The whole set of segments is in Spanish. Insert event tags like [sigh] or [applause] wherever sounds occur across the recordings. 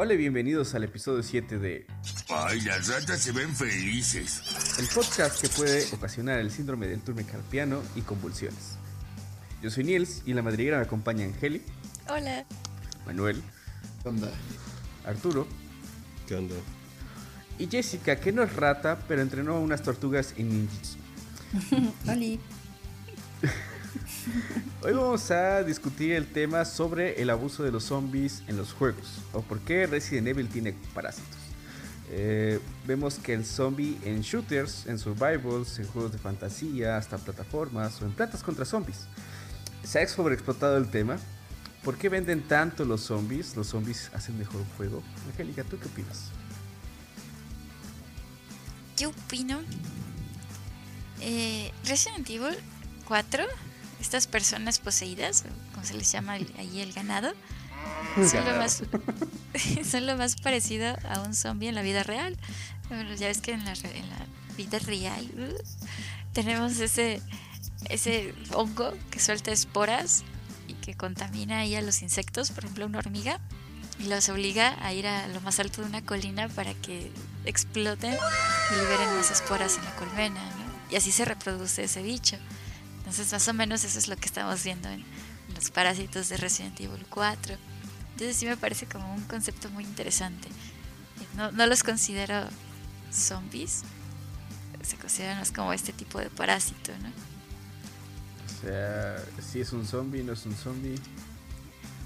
Hola y bienvenidos al episodio 7 de Ay, las ratas se ven felices. el podcast que puede ocasionar el síndrome del túnel carpiano y convulsiones. Yo soy Niels y en la madriguera me acompaña Angeli, Hola. Manuel, ¿Qué onda? Arturo ¿Qué onda? y Jessica, que no es rata, pero entrenó a unas tortugas en ninjitsu. [laughs] Oli. [laughs] [laughs] Hoy vamos a discutir el tema sobre el abuso de los zombies en los juegos o por qué Resident Evil tiene parásitos. Eh, vemos que el zombie en shooters, en survivals, en juegos de fantasía, hasta plataformas o en plantas contra zombies. Se ha sobreexplotado el tema. ¿Por qué venden tanto los zombies? ¿Los zombies hacen mejor juego? Angélica, ¿tú qué opinas? Yo opino. Eh, Resident Evil 4, estas personas poseídas, como se les llama el- ahí el ganado, son lo, más, [laughs] son lo más parecido a un zombie en la vida real. Bueno, ya ves que en la, re- en la vida real uh, tenemos ese, ese hongo que suelta esporas y que contamina ahí a los insectos, por ejemplo una hormiga, y los obliga a ir a lo más alto de una colina para que exploten y liberen más esporas en la colmena, ¿no? Y así se reproduce ese bicho. Entonces, más o menos eso es lo que estamos viendo en los parásitos de Resident Evil 4. Entonces, sí me parece como un concepto muy interesante. No, no los considero zombies, se consideran más como este tipo de parásito, ¿no? O sea, si es un zombie, no es un zombie.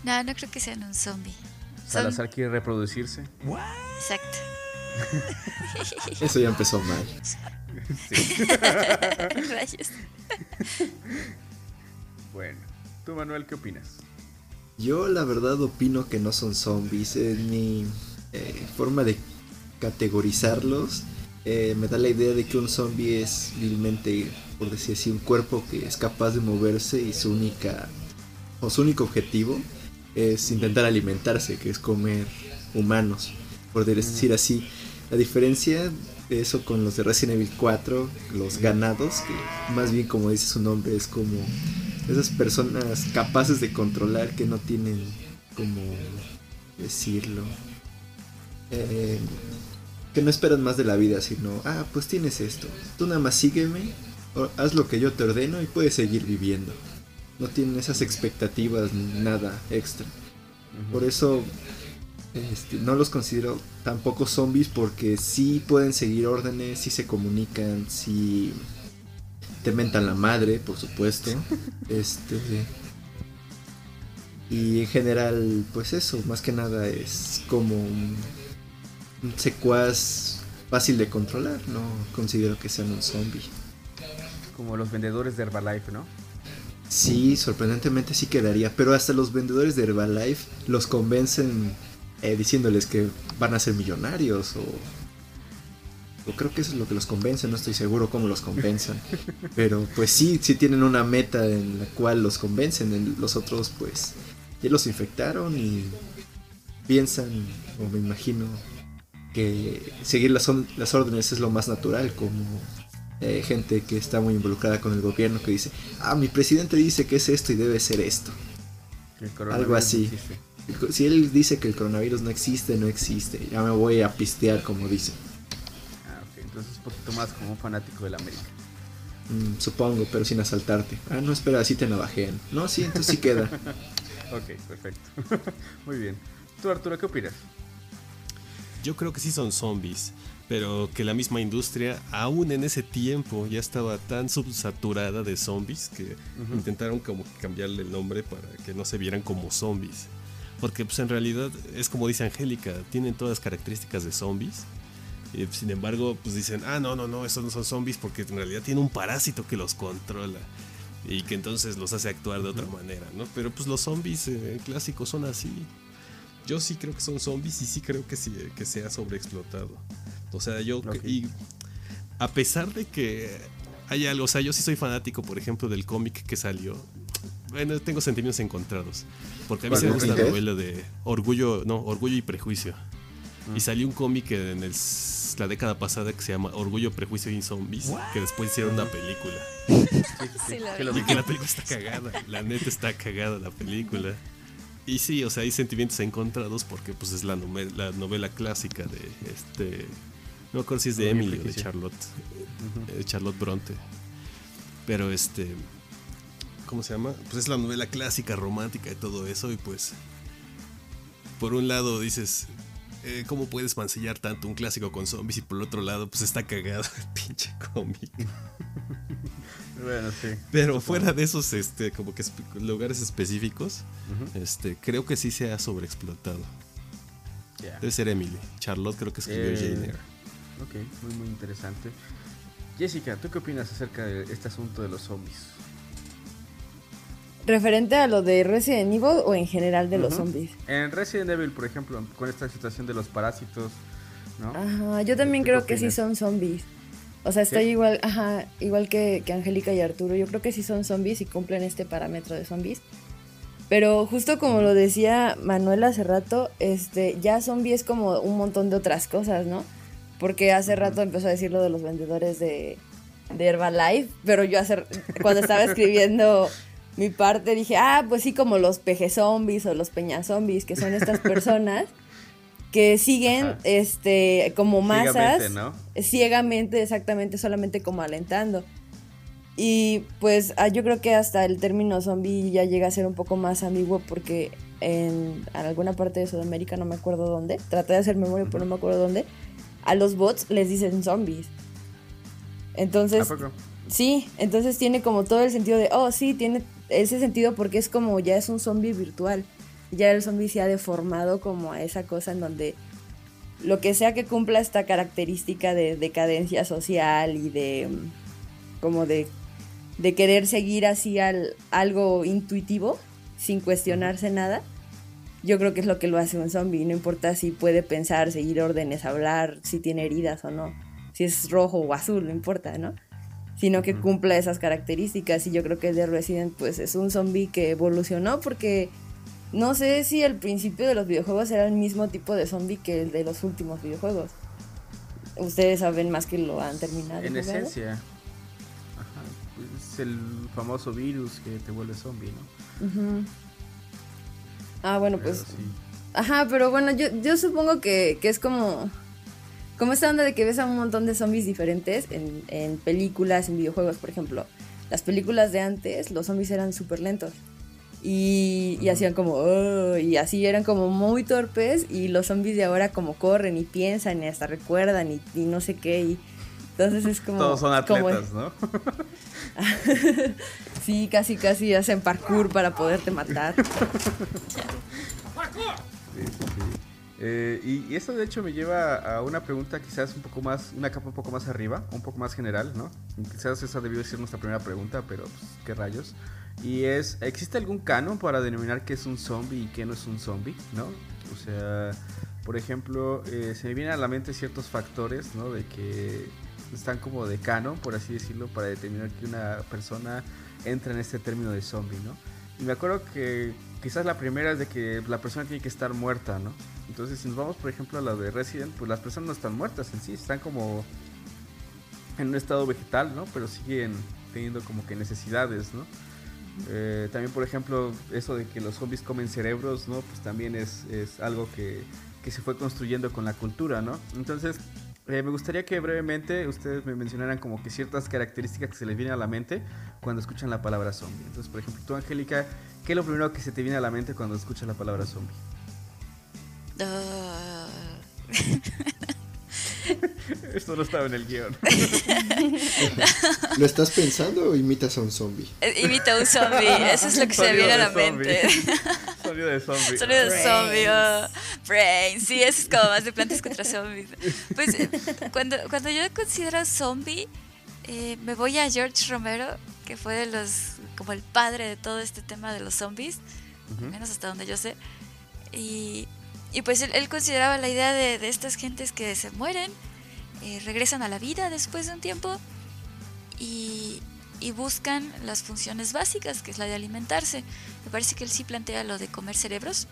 No, no creo que sean un zombie. Son- Salazar quiere reproducirse. Exacto. Eso ya empezó mal. [laughs] [laughs] [laughs] Rayos. Bueno, tú Manuel, ¿qué opinas? Yo la verdad opino que no son zombies. En mi eh, forma de categorizarlos eh, me da la idea de que un zombie es vilmente, por decir así, un cuerpo que es capaz de moverse y su única o su único objetivo es intentar alimentarse, que es comer humanos, por decir así. La diferencia eso con los de Resident Evil 4, los ganados, que más bien como dice su nombre es como esas personas capaces de controlar que no tienen como decirlo. Eh, que no esperan más de la vida sino ah pues tienes esto. Tú nada más sígueme haz lo que yo te ordeno y puedes seguir viviendo no tienen esas expectativas ni nada extra. Por eso este, no los considero tampoco zombies porque sí pueden seguir órdenes sí se comunican sí te mentan la madre, por supuesto. [laughs] este. Y en general, pues eso, más que nada es como un, un secuaz fácil de controlar. No considero que sean un zombie. Como los vendedores de Herbalife, ¿no? Sí, sorprendentemente sí quedaría. Pero hasta los vendedores de Herbalife los convencen eh, diciéndoles que van a ser millonarios o. o creo que eso es lo que los convence, no estoy seguro cómo los convencen. [laughs] Pero pues sí, sí tienen una meta en la cual los convencen. en Los otros pues ya los infectaron y piensan, o me imagino, que seguir las, las órdenes es lo más natural, como eh, gente que está muy involucrada con el gobierno que dice, ah, mi presidente dice que es esto y debe ser esto. Algo así. existe. Si él dice que el coronavirus no existe, no existe. Ya me voy a pistear, como dice. Ah, ok. Entonces un poquito más como un fanático del América. Mm, supongo, pero sin asaltarte. Ah, no, espera, así te navajean. No, sí, entonces sí queda. [laughs] Ok, perfecto. [laughs] Muy bien. ¿Tú, Arturo, qué opinas? Yo creo que sí son zombies, pero que la misma industria, aún en ese tiempo, ya estaba tan subsaturada de zombies que intentaron como que cambiarle el nombre para que no se vieran como zombies. Porque pues en realidad es como dice Angélica, tienen todas las características de zombies. Y, sin embargo, pues dicen, ah, no, no, no, esos no son zombies porque en realidad tiene un parásito que los controla. Y que entonces los hace actuar de otra manera, ¿no? Pero pues los zombies eh, clásicos son así. Yo sí creo que son zombies y sí creo que, sí, que se ha sobreexplotado. O sea, yo... Ok. Y a pesar de que hay algo, o sea, yo sí soy fanático, por ejemplo, del cómic que salió. Bueno, tengo sentimientos encontrados. Porque a mí ¿Cuál, sí me gusta la novela de Orgullo, no, Orgullo y Prejuicio. Y salió un cómic en el- la década pasada que se llama Orgullo, Prejuicio y Zombies, que después hicieron una película. Sí, que lo vi. Y que la película está cagada, la neta está cagada la película. y sí, o sea, hay sentimientos encontrados porque pues es la, la novela clásica de este... No me acuerdo si es de Emily o de Charlotte. De Charlotte Bronte. Pero este... ¿Cómo se llama? Pues es la novela clásica, romántica y todo eso. Y pues... Por un lado dices, eh, ¿cómo puedes mancillar tanto un clásico con zombies? Y por el otro lado, pues está cagado el [laughs] pinche cómic. bueno, sí. Pero fuera de esos, este, como que lugares específicos, este, creo que sí se ha sobreexplotado. Debe ser Emily. Charlotte creo que escribió eh, Jane Eyre. Ok, muy muy interesante. Jessica, ¿tú qué opinas acerca de este asunto de los zombies? ¿Referente a lo de Resident Evil o en general de los zombies? En Resident Evil, por ejemplo, con esta situación de los parásitos, ¿no? Ajá, yo también creo que sí son zombies. O sea, estoy igual, ajá, igual que, que Angélica y Arturo. Yo creo que sí son zombies y cumplen este parámetro de zombies. Pero justo como lo decía Manuel hace rato, este, ya zombie es como un montón de otras cosas, ¿no? Porque hace rato empezó a decir lo de los vendedores de, de Herbalife, pero yo hace, cuando estaba escribiendo mi parte dije, ah, pues sí, como los peje zombies o los peña zombies, que son estas [laughs] personas que siguen este como masas ciegamente, ¿no? ciegamente, exactamente, solamente como alentando. Y pues ah, yo creo que hasta el término zombie ya llega a ser un poco más ambiguo porque en, alguna parte de Sudamérica, no me acuerdo dónde, traté de hacer memoria, pero no me acuerdo dónde, a los bots les dicen zombies. Entonces, sí, entonces tiene como todo el sentido de, oh, sí, tiene ese sentido porque es como ya es un zombie virtual. Ya el zombie se ha deformado como a esa cosa en donde lo que sea que cumpla esta característica de decadencia social y de como de, de querer seguir así al, algo intuitivo sin cuestionarse nada, yo creo que es lo que lo hace un zombie. No importa si puede pensar, seguir órdenes, hablar, si tiene heridas o no, si es rojo o azul, no importa, ¿no? Sino que cumpla esas características. Y yo creo que The Resident pues es un zombie que evolucionó porque no sé si al principio de los videojuegos era el mismo tipo de zombie que el de los últimos videojuegos. Ustedes saben más que lo han terminado. En esencia. es el famoso virus que te vuelve zombie, ¿no? Ah, bueno, pues... Ajá, pero bueno, yo, yo supongo que, que es como como esta onda de que ves a un montón de zombies diferentes en, películas, en videojuegos, por ejemplo. Las películas de antes, los zombies eran súper lentos. Y, hacían como, oh", y así eran como muy torpes. Y los zombies de ahora como corren y piensan y hasta recuerdan y, no sé qué. Y, entonces es como... Todos son atletas, ¿no? [laughs] sí, casi, casi hacen parkour para poderte matar. [laughs] Eh, y, eso de hecho me lleva a una pregunta quizás un poco más, una capa un poco más arriba, un poco más general, ¿no? Quizás esa debió ser nuestra primera pregunta, pero pues, qué rayos. Y es, ¿existe algún canon para denominar qué es un zombie y qué no es un zombie, ¿no? O sea, por ejemplo, eh, se me vienen a la mente ciertos factores, ¿no? De que están como de canon, por así decirlo, para determinar que una persona entra en este término de zombie, ¿no? Y me acuerdo que quizás la primera es de que la persona tiene que estar muerta, ¿no? Entonces, si nos vamos, por ejemplo, a la de Resident, pues las personas no están muertas en sí, están como en un estado vegetal, ¿no? Pero siguen teniendo como que necesidades, ¿no? Eh, también, por ejemplo, eso de que los zombies comen cerebros, ¿no? Pues también es, es algo que, que, se fue construyendo con la cultura, ¿no? Entonces, eh, me gustaría que brevemente ustedes me mencionaran como que ciertas características que se les vienen a la mente cuando escuchan la palabra zombie. Entonces, por ejemplo, tú, Angélica, ¿qué es lo primero que se te viene a la mente cuando escuchas la palabra zombie? Uh... Esto no estaba en el guion. [laughs] ¿Lo estás pensando o imitas a un zombie? Eh, imita a un zombie, eso es lo que se me viene a la mente. Sonido de zombie. Sonido de zombie. Oh, brain. Sí, eso es como más de plantas contra zombies. Pues eh, cuando, cuando yo considero zombie, eh, me voy a George Romero, que fue de los como el padre de todo este tema de los zombies, menos hasta donde yo sé. Y, y pues él, consideraba la idea de, de, estas gentes que se mueren, eh, regresan a la vida después de un tiempo y, y buscan las funciones básicas, que es la de alimentarse. Me parece que él sí plantea lo de comer cerebros.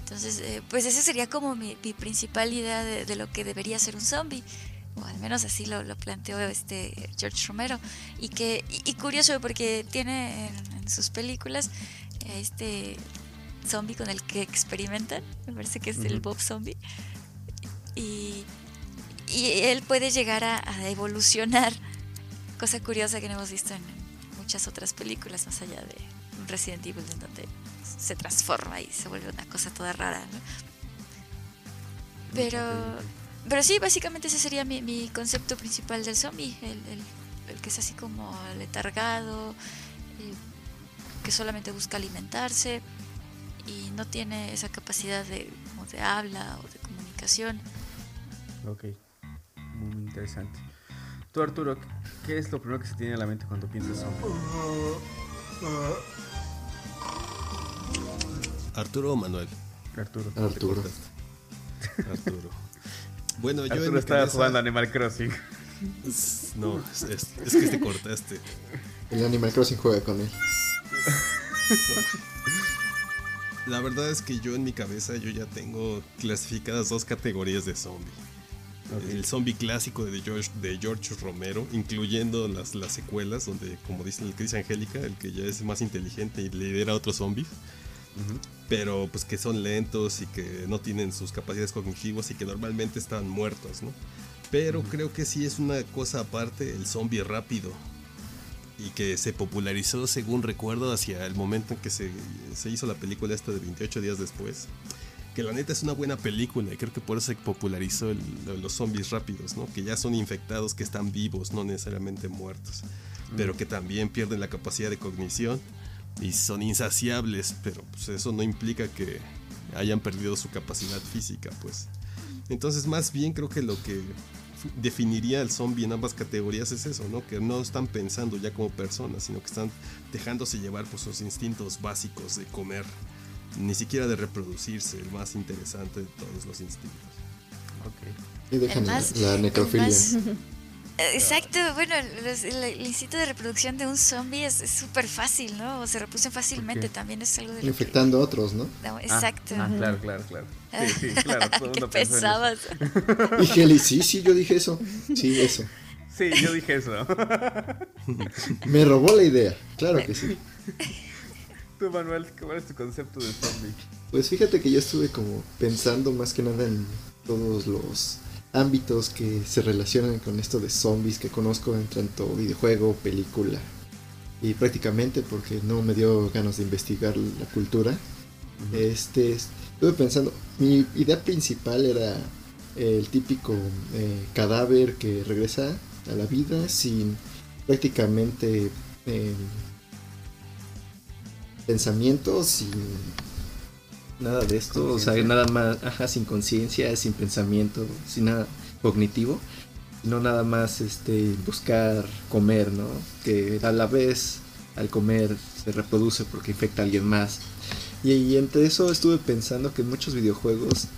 Entonces, eh, pues esa sería como mi, principal idea de, de, lo que debería ser un zombie. O al menos así lo, lo planteó este George Romero. Y que y, curioso porque tiene en, sus películas este zombie con el que experimentan. Me parece que es el Bob Zombie. Y, y él puede llegar a, evolucionar. Cosa curiosa que no hemos visto en muchas otras películas, más allá de Resident Evil, en donde se transforma y se vuelve una cosa toda rara. Pero, pero sí, básicamente ese sería mi, concepto principal del zombie. El, el, que es así como letargado, eh, que solamente busca alimentarse y no tiene esa capacidad de, de habla o de comunicación. Ok, muy interesante. Tú Arturo, ¿qué es lo primero que se tiene en la mente cuando piensas zombie? Arturo o Manuel. Arturo. Arturo. Arturo. Bueno, yo Arturo estaba jugando Animal Crossing. No, es, que te cortaste. El Animal Crossing juega con él. La verdad es que yo en mi cabeza yo ya tengo clasificadas dos categorías de zombie. El zombie clásico de George, de George Romero, incluyendo las, las secuelas, donde, como dice el dice Angélica, el que ya es más inteligente y lidera a otros zombies. Pero pues que son lentos y que no tienen sus capacidades cognitivas y que normalmente están muertos, ¿no? Pero creo que sí es una cosa aparte el zombie rápido, y que se popularizó, según recuerdo, hacia el momento en que se, hizo la película esta de 28 días después. Que la neta es una buena película y creo que por eso se popularizó los zombies rápidos, ¿no? Que ya son infectados, que están vivos, no necesariamente muertos, pero que también pierden la capacidad de cognición y son insaciables, pero pues eso no implica que hayan perdido su capacidad física, pues. Entonces, más bien creo que lo que definiría el zombie en ambas categorías es eso, ¿no? Que no están pensando ya como personas, sino que están dejándose llevar por sus instintos básicos de comer, ni siquiera de reproducirse, el más interesante de todos los instintos. Y dejan la necrofilia. Exacto, bueno, el, instinto de reproducción de un zombie es súper fácil, ¿no? O se reproducen fácilmente, también es algo de... Infectando a otros, ¿no? exacto. Ah, claro, claro, claro. Sí, sí, [laughs] claro. Todo ¿Qué pensabas? Y sí, sí, yo dije eso. Sí, eso. Sí, yo dije eso. [laughs] Me robó la idea, claro que sí. [laughs] Tú, Manuel, ¿cuál es tu concepto de zombie? Pues fíjate que yo estuve como pensando más que nada en todos los ámbitos que se relacionan con esto de zombies que conozco en tanto videojuego, película y prácticamente porque no me dio ganas de investigar la cultura. Este, estuve pensando, mi idea principal era el típico eh, cadáver que regresa a la vida sin prácticamente eh, pensamientos, sin nada de esto, o sea, nada más, ajá, sin conciencia, sin pensamiento, sin nada cognitivo, no nada más este buscar comer, ¿no? Que a la vez al comer se reproduce porque infecta a alguien más. Y, entre eso estuve pensando que en muchos videojuegos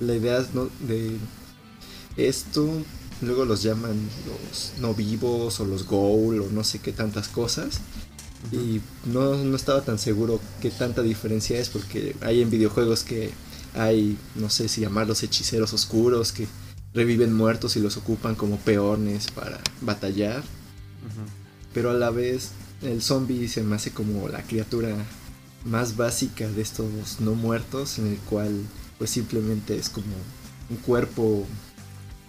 la idea ¿no? de esto luego los llaman los no vivos o los goal o no sé qué tantas cosas y no, no, estaba tan seguro qué tanta diferencia es porque hay en videojuegos que hay, no sé si llamarlos hechiceros oscuros que reviven muertos y los ocupan como peones para batallar. Pero a la vez el zombie se me hace como la criatura más básica de estos no muertos en el cual pues simplemente es como un cuerpo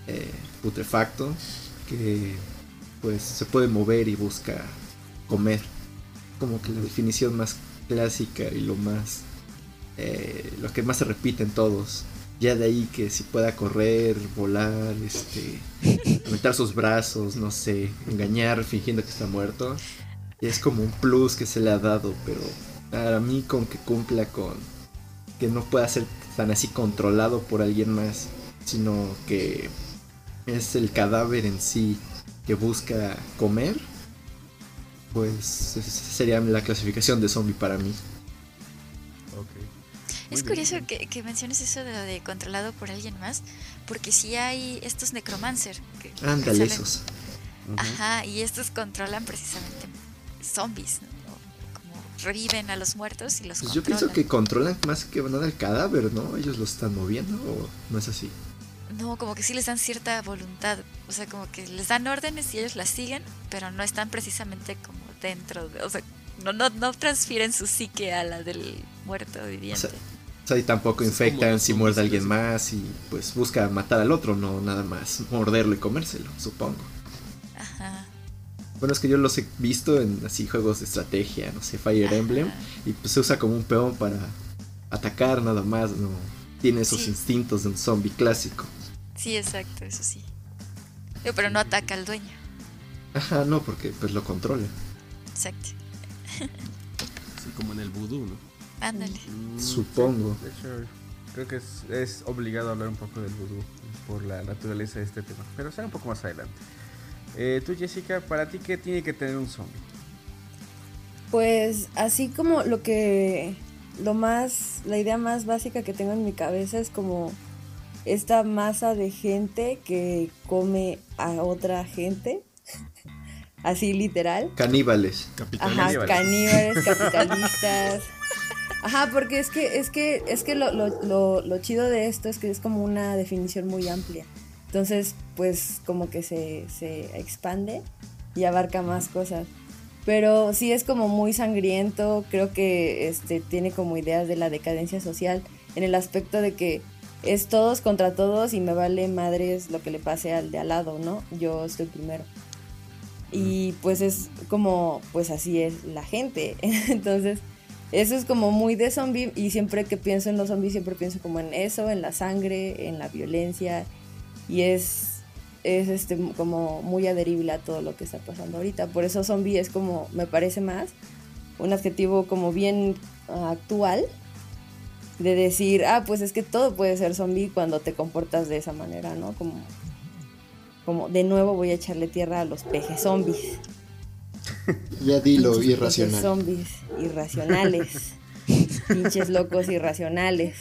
eh, putrefacto que pues se puede mover y busca comer como que la definición más clásica y lo más eh, lo que más se repite en todos. Ya de ahí que si pueda correr volar este [laughs] aumentar sus brazos no sé engañar fingiendo que está muerto es como un plus que se le ha dado pero para mí con que cumpla con que no pueda ser tan así controlado por alguien más sino que es el cadáver en sí que busca comer pues sería la clasificación de zombie para mí. Es curioso que, que, menciones eso de, de controlado por alguien más, porque si hay estos necromancer. Que, Ándale, esos. Ajá, y estos controlan precisamente zombies, Como reviven a los muertos y los pues Yo pienso que controlan más que nada el cadáver, ¿no? Ellos lo están moviendo, ¿o no es así? No, como que sí les dan cierta voluntad. O sea, como que les dan órdenes y ellos las siguen, pero no están precisamente como dentro. De, o sea, no, no, no transfieren su psique a la del muerto viviente. O sea, y tampoco infectan si muerde a alguien más y pues busca matar al otro, no nada más morderlo y comérselo, supongo. Ajá. Bueno, es que yo los he visto en así juegos de estrategia, no sé, Fire Emblem, y pues se usa como un peón para atacar nada más, no tiene esos instintos de un zombie clásico. Sí, exacto, eso sí. Pero no ataca al dueño. Ajá, no, porque pues lo controla. Exacto. Así como en el vudú, ¿no? Ándale. Mm, Supongo. De hecho, creo que es, obligado hablar un poco del vudú por la naturaleza de este tema. Pero será un poco más adelante. Eh, tú, Jessica, ¿para ti qué tiene que tener un zombie? Pues así como lo que... Lo más... La idea más básica que tengo en mi cabeza es como esta masa de gente que come a otra gente. Así literal. Caníbales. Capitalistas. Ajá, caníbales, [laughs] capitalistas. Ajá, porque es que, es que, es que lo, lo, lo, chido de esto es que es como una definición muy amplia. Entonces, pues como que se, se expande y abarca más cosas. Pero sí es como muy sangriento, creo que este, tiene como ideas de la decadencia social, en el aspecto de que es todos contra todos y me vale madres lo que le pase al de al lado, ¿no? Yo estoy primero. Y pues es como, pues así es la gente. [laughs] Entonces, eso es como muy de zombie y siempre que pienso en los zombies siempre pienso como en eso, en la sangre, en la violencia y es, es este, como muy adherible a todo lo que está pasando ahorita. Por eso zombie es como, me parece más, un adjetivo como bien ah, actual de decir, ah, pues es que todo puede ser zombie cuando te comportas de esa manera, ¿no? Como, como de nuevo voy a echarle tierra a los pejes zombies. [laughs] Ya dilo, irracional. Zombies irracionales. [laughs] Pinches locos irracionales.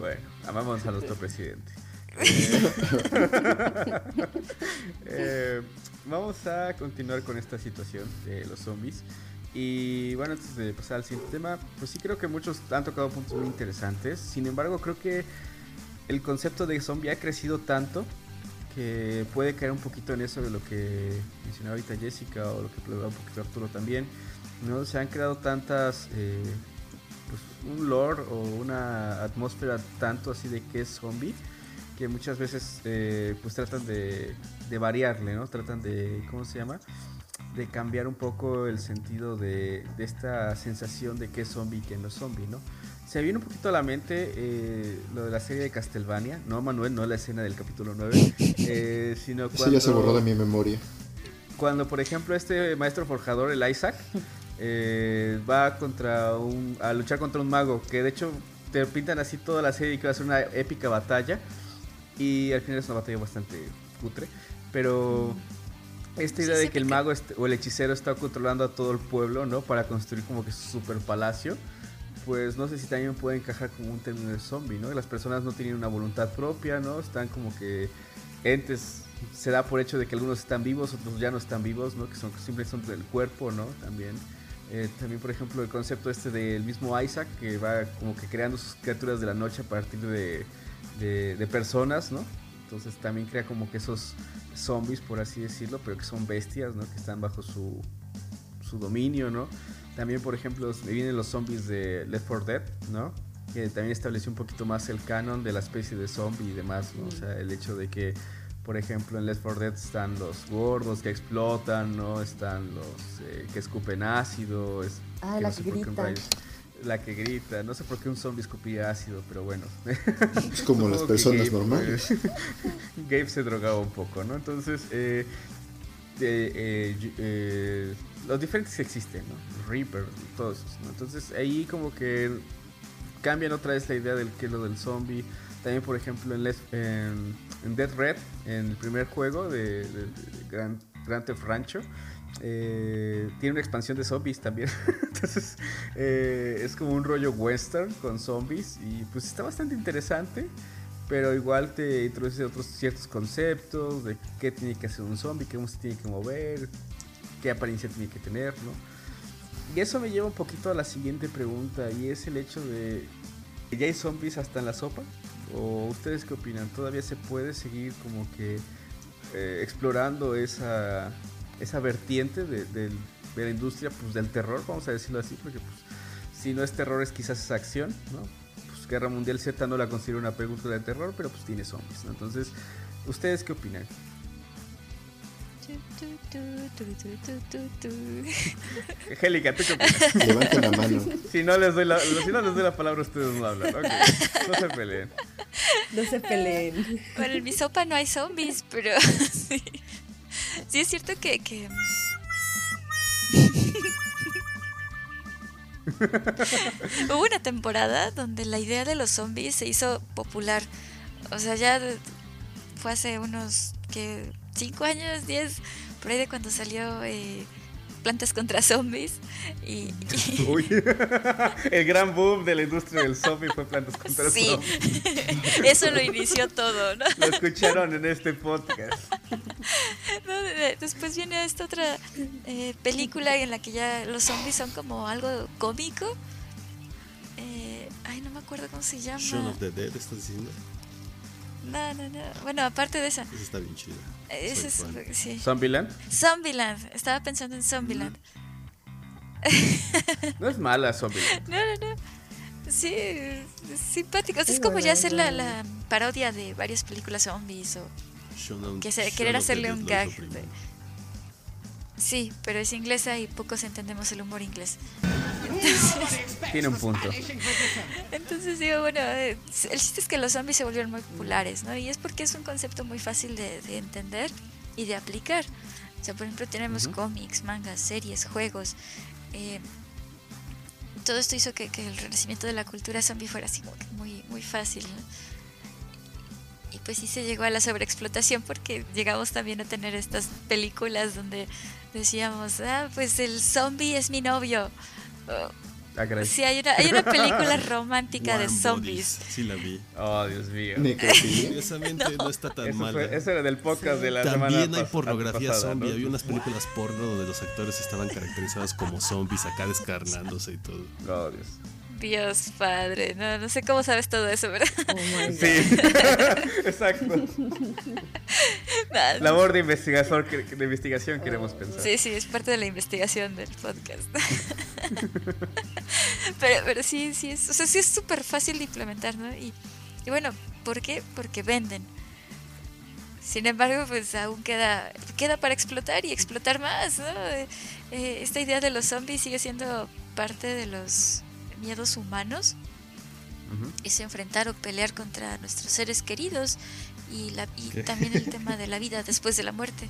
Bueno, amamos a nuestro presidente. [laughs] Eh, vamos a continuar con esta situación de los zombies. Y bueno, antes de pasar al siguiente tema, pues sí creo que muchos han tocado puntos muy interesantes. Sin embargo, creo que el concepto de zombie ha crecido tanto que puede caer un poquito en eso de lo que mencionaba ahorita Jessica o lo que hablaba un poquito Arturo también. ¿no? Se han creado tantas, eh, pues un lore o una atmósfera tanto así de que es zombie que muchas veces eh, pues tratan de, de, variarle, ¿no? Tratan de, ¿cómo se llama? De cambiar un poco el sentido de, de esta sensación de que es zombie y que no es zombie, ¿no? Se viene un poquito a la mente eh, lo de la serie de Castlevania, no Manuel, no la escena del capítulo 9, eh, sino cuando... Sí, ya se borró de mi memoria. Cuando, por ejemplo, este maestro forjador, el Isaac, [laughs] eh, va contra un, a luchar contra un mago, que de hecho te pintan así toda la serie que va a ser una épica batalla, y al final es una batalla bastante cutre, pero esta idea de que el mago o el hechicero está controlando a todo el pueblo, ¿no? Para construir como que su super palacio pues no sé si también puede encajar como un término de zombie, ¿no? Las personas no tienen una voluntad propia, ¿no? Están como que entes, se da por hecho de que algunos están vivos, otros ya no están vivos, ¿no? Que son simplemente son del cuerpo, ¿no? También. Eh, también, por ejemplo, el concepto este del mismo Isaac, que va como que creando sus criaturas de la noche a partir de, de, personas, ¿no? Entonces también crea como que esos zombies, por así decirlo, pero que son bestias, ¿no? Que están bajo su, su dominio, ¿no? También, por ejemplo, me vienen los zombies de Left 4 Dead, ¿no? Que también estableció un poquito más el canon de la especie de zombie y demás, ¿no? O sea, el hecho de que, por ejemplo, en Left 4 Dead están los gordos que explotan, ¿no? Están los eh, que escupen ácido. Es, ah, la que grita. La que grita. No sé por qué un zombie escupía ácido, pero bueno. [laughs] Es como las personas normales. [laughs] Gabe se drogaba un poco, ¿no? Entonces, eh, eh, eh los diferentes que existen, ¿no? Reaper, todos esos, ¿no? Entonces ahí como que cambian otra vez la idea del que lo del zombie. También, por ejemplo, en, en, Dead Red, en el primer juego de, Grand, Theft Rancho, eh, tiene una expansión de zombies también. [laughs] Entonces, eh, es como un rollo western con zombies y pues está bastante interesante. Pero igual te introduce otros ciertos conceptos de qué tiene que hacer un zombie, cómo se tiene que mover, qué apariencia tiene que tener, ¿no? Y eso me lleva un poquito a la siguiente pregunta y es el hecho de ¿ya hay zombies hasta en la sopa? ¿O ustedes qué opinan? ¿Todavía se puede seguir como que eh, explorando esa esa vertiente de, de, la industria pues, del terror, vamos a decirlo así, porque pues, si no es terror es quizás esa acción, ¿no? Pues Guerra Mundial Z no la considero una película de terror, pero pues tiene zombies, ¿no? Entonces, ¿ustedes qué opinan? [laughs] Angélica, ¿tú qué opinas? Levanten la mano. Si no les doy la, si no les doy la palabra, ustedes no hablan. Okay. No se peleen. No se peleen. Bueno, en mi sopa no hay zombies, pero sí, sí es cierto que, que... [laughs] Hubo una temporada donde la idea de los zombies se hizo popular. O sea, ya fue hace unos que 5 años, 10, por ahí de cuando salió eh, Plantas contra Zombies. Y, Uy, [laughs] el gran boom de la industria del zombie fue Plantas contra sí. Zombies. Eso lo inició todo, ¿no? Lo escucharon en este podcast. No, después viene esta otra eh, película en la que ya los zombies son como algo cómico. Eh, ay, no me acuerdo cómo se llama. Shaun of the Dead, ¿estás diciendo? No, no, no. Bueno, aparte de esa. Esa está bien chida. Es, sí. ¿Zombieland? Zombieland. Estaba pensando en Zombieland. [laughs] No es mala Zombieland. No, no, no. Sí, es simpático. O sea, es como ya hacer la, la parodia de varias películas zombies o que se, querer hacerle un gag. de- Sí, pero es inglesa y pocos entendemos el humor inglés. Tiene un punto. Entonces digo, bueno, eh, el chiste es que los zombies se volvieron muy populares, ¿no? Y es porque es un concepto muy fácil de, de entender y de aplicar. O sea, por ejemplo, tenemos cómics, mangas, series, juegos. eh, todo esto hizo que, que el renacimiento de la cultura zombie fuera así muy, muy fácil, ¿no? Y pues sí se llegó a la sobreexplotación porque llegamos también a tener estas películas donde decíamos, ah, pues el zombie es mi novio. Oh. Sí, hay una, hay una película [laughs] romántica de zombies. Bodies, Sí, la vi. Oh, Dios mío. Curiosamente [laughs] no. está tan fue, eso era del podcast de la semana También hay pas- pornografía pasada, zombie. ¿no? Había unas películas porno donde los actores estaban caracterizados como zombies, acá descarnándose y todo. Oh, Dios. Dios padre, no, no sé cómo sabes todo eso, ¿verdad? Oh. Sí, [laughs] exacto. Labor de investigación, que- de investigación queremos pensar. Sí, sí, es parte de la investigación del podcast. [laughs] pero, pero sí, sí es, o sea, sí es súper fácil de implementar, ¿no? Y, y bueno, ¿por qué? Porque venden. Sin embargo, pues aún queda, queda para explotar y explotar más, ¿no? Eh, eh, esta idea de los zombies sigue siendo parte de los miedos humanos Ujú. es enfrentar o pelear contra nuestros seres queridos y, la, y también el [laughs] tema de la vida después de la muerte.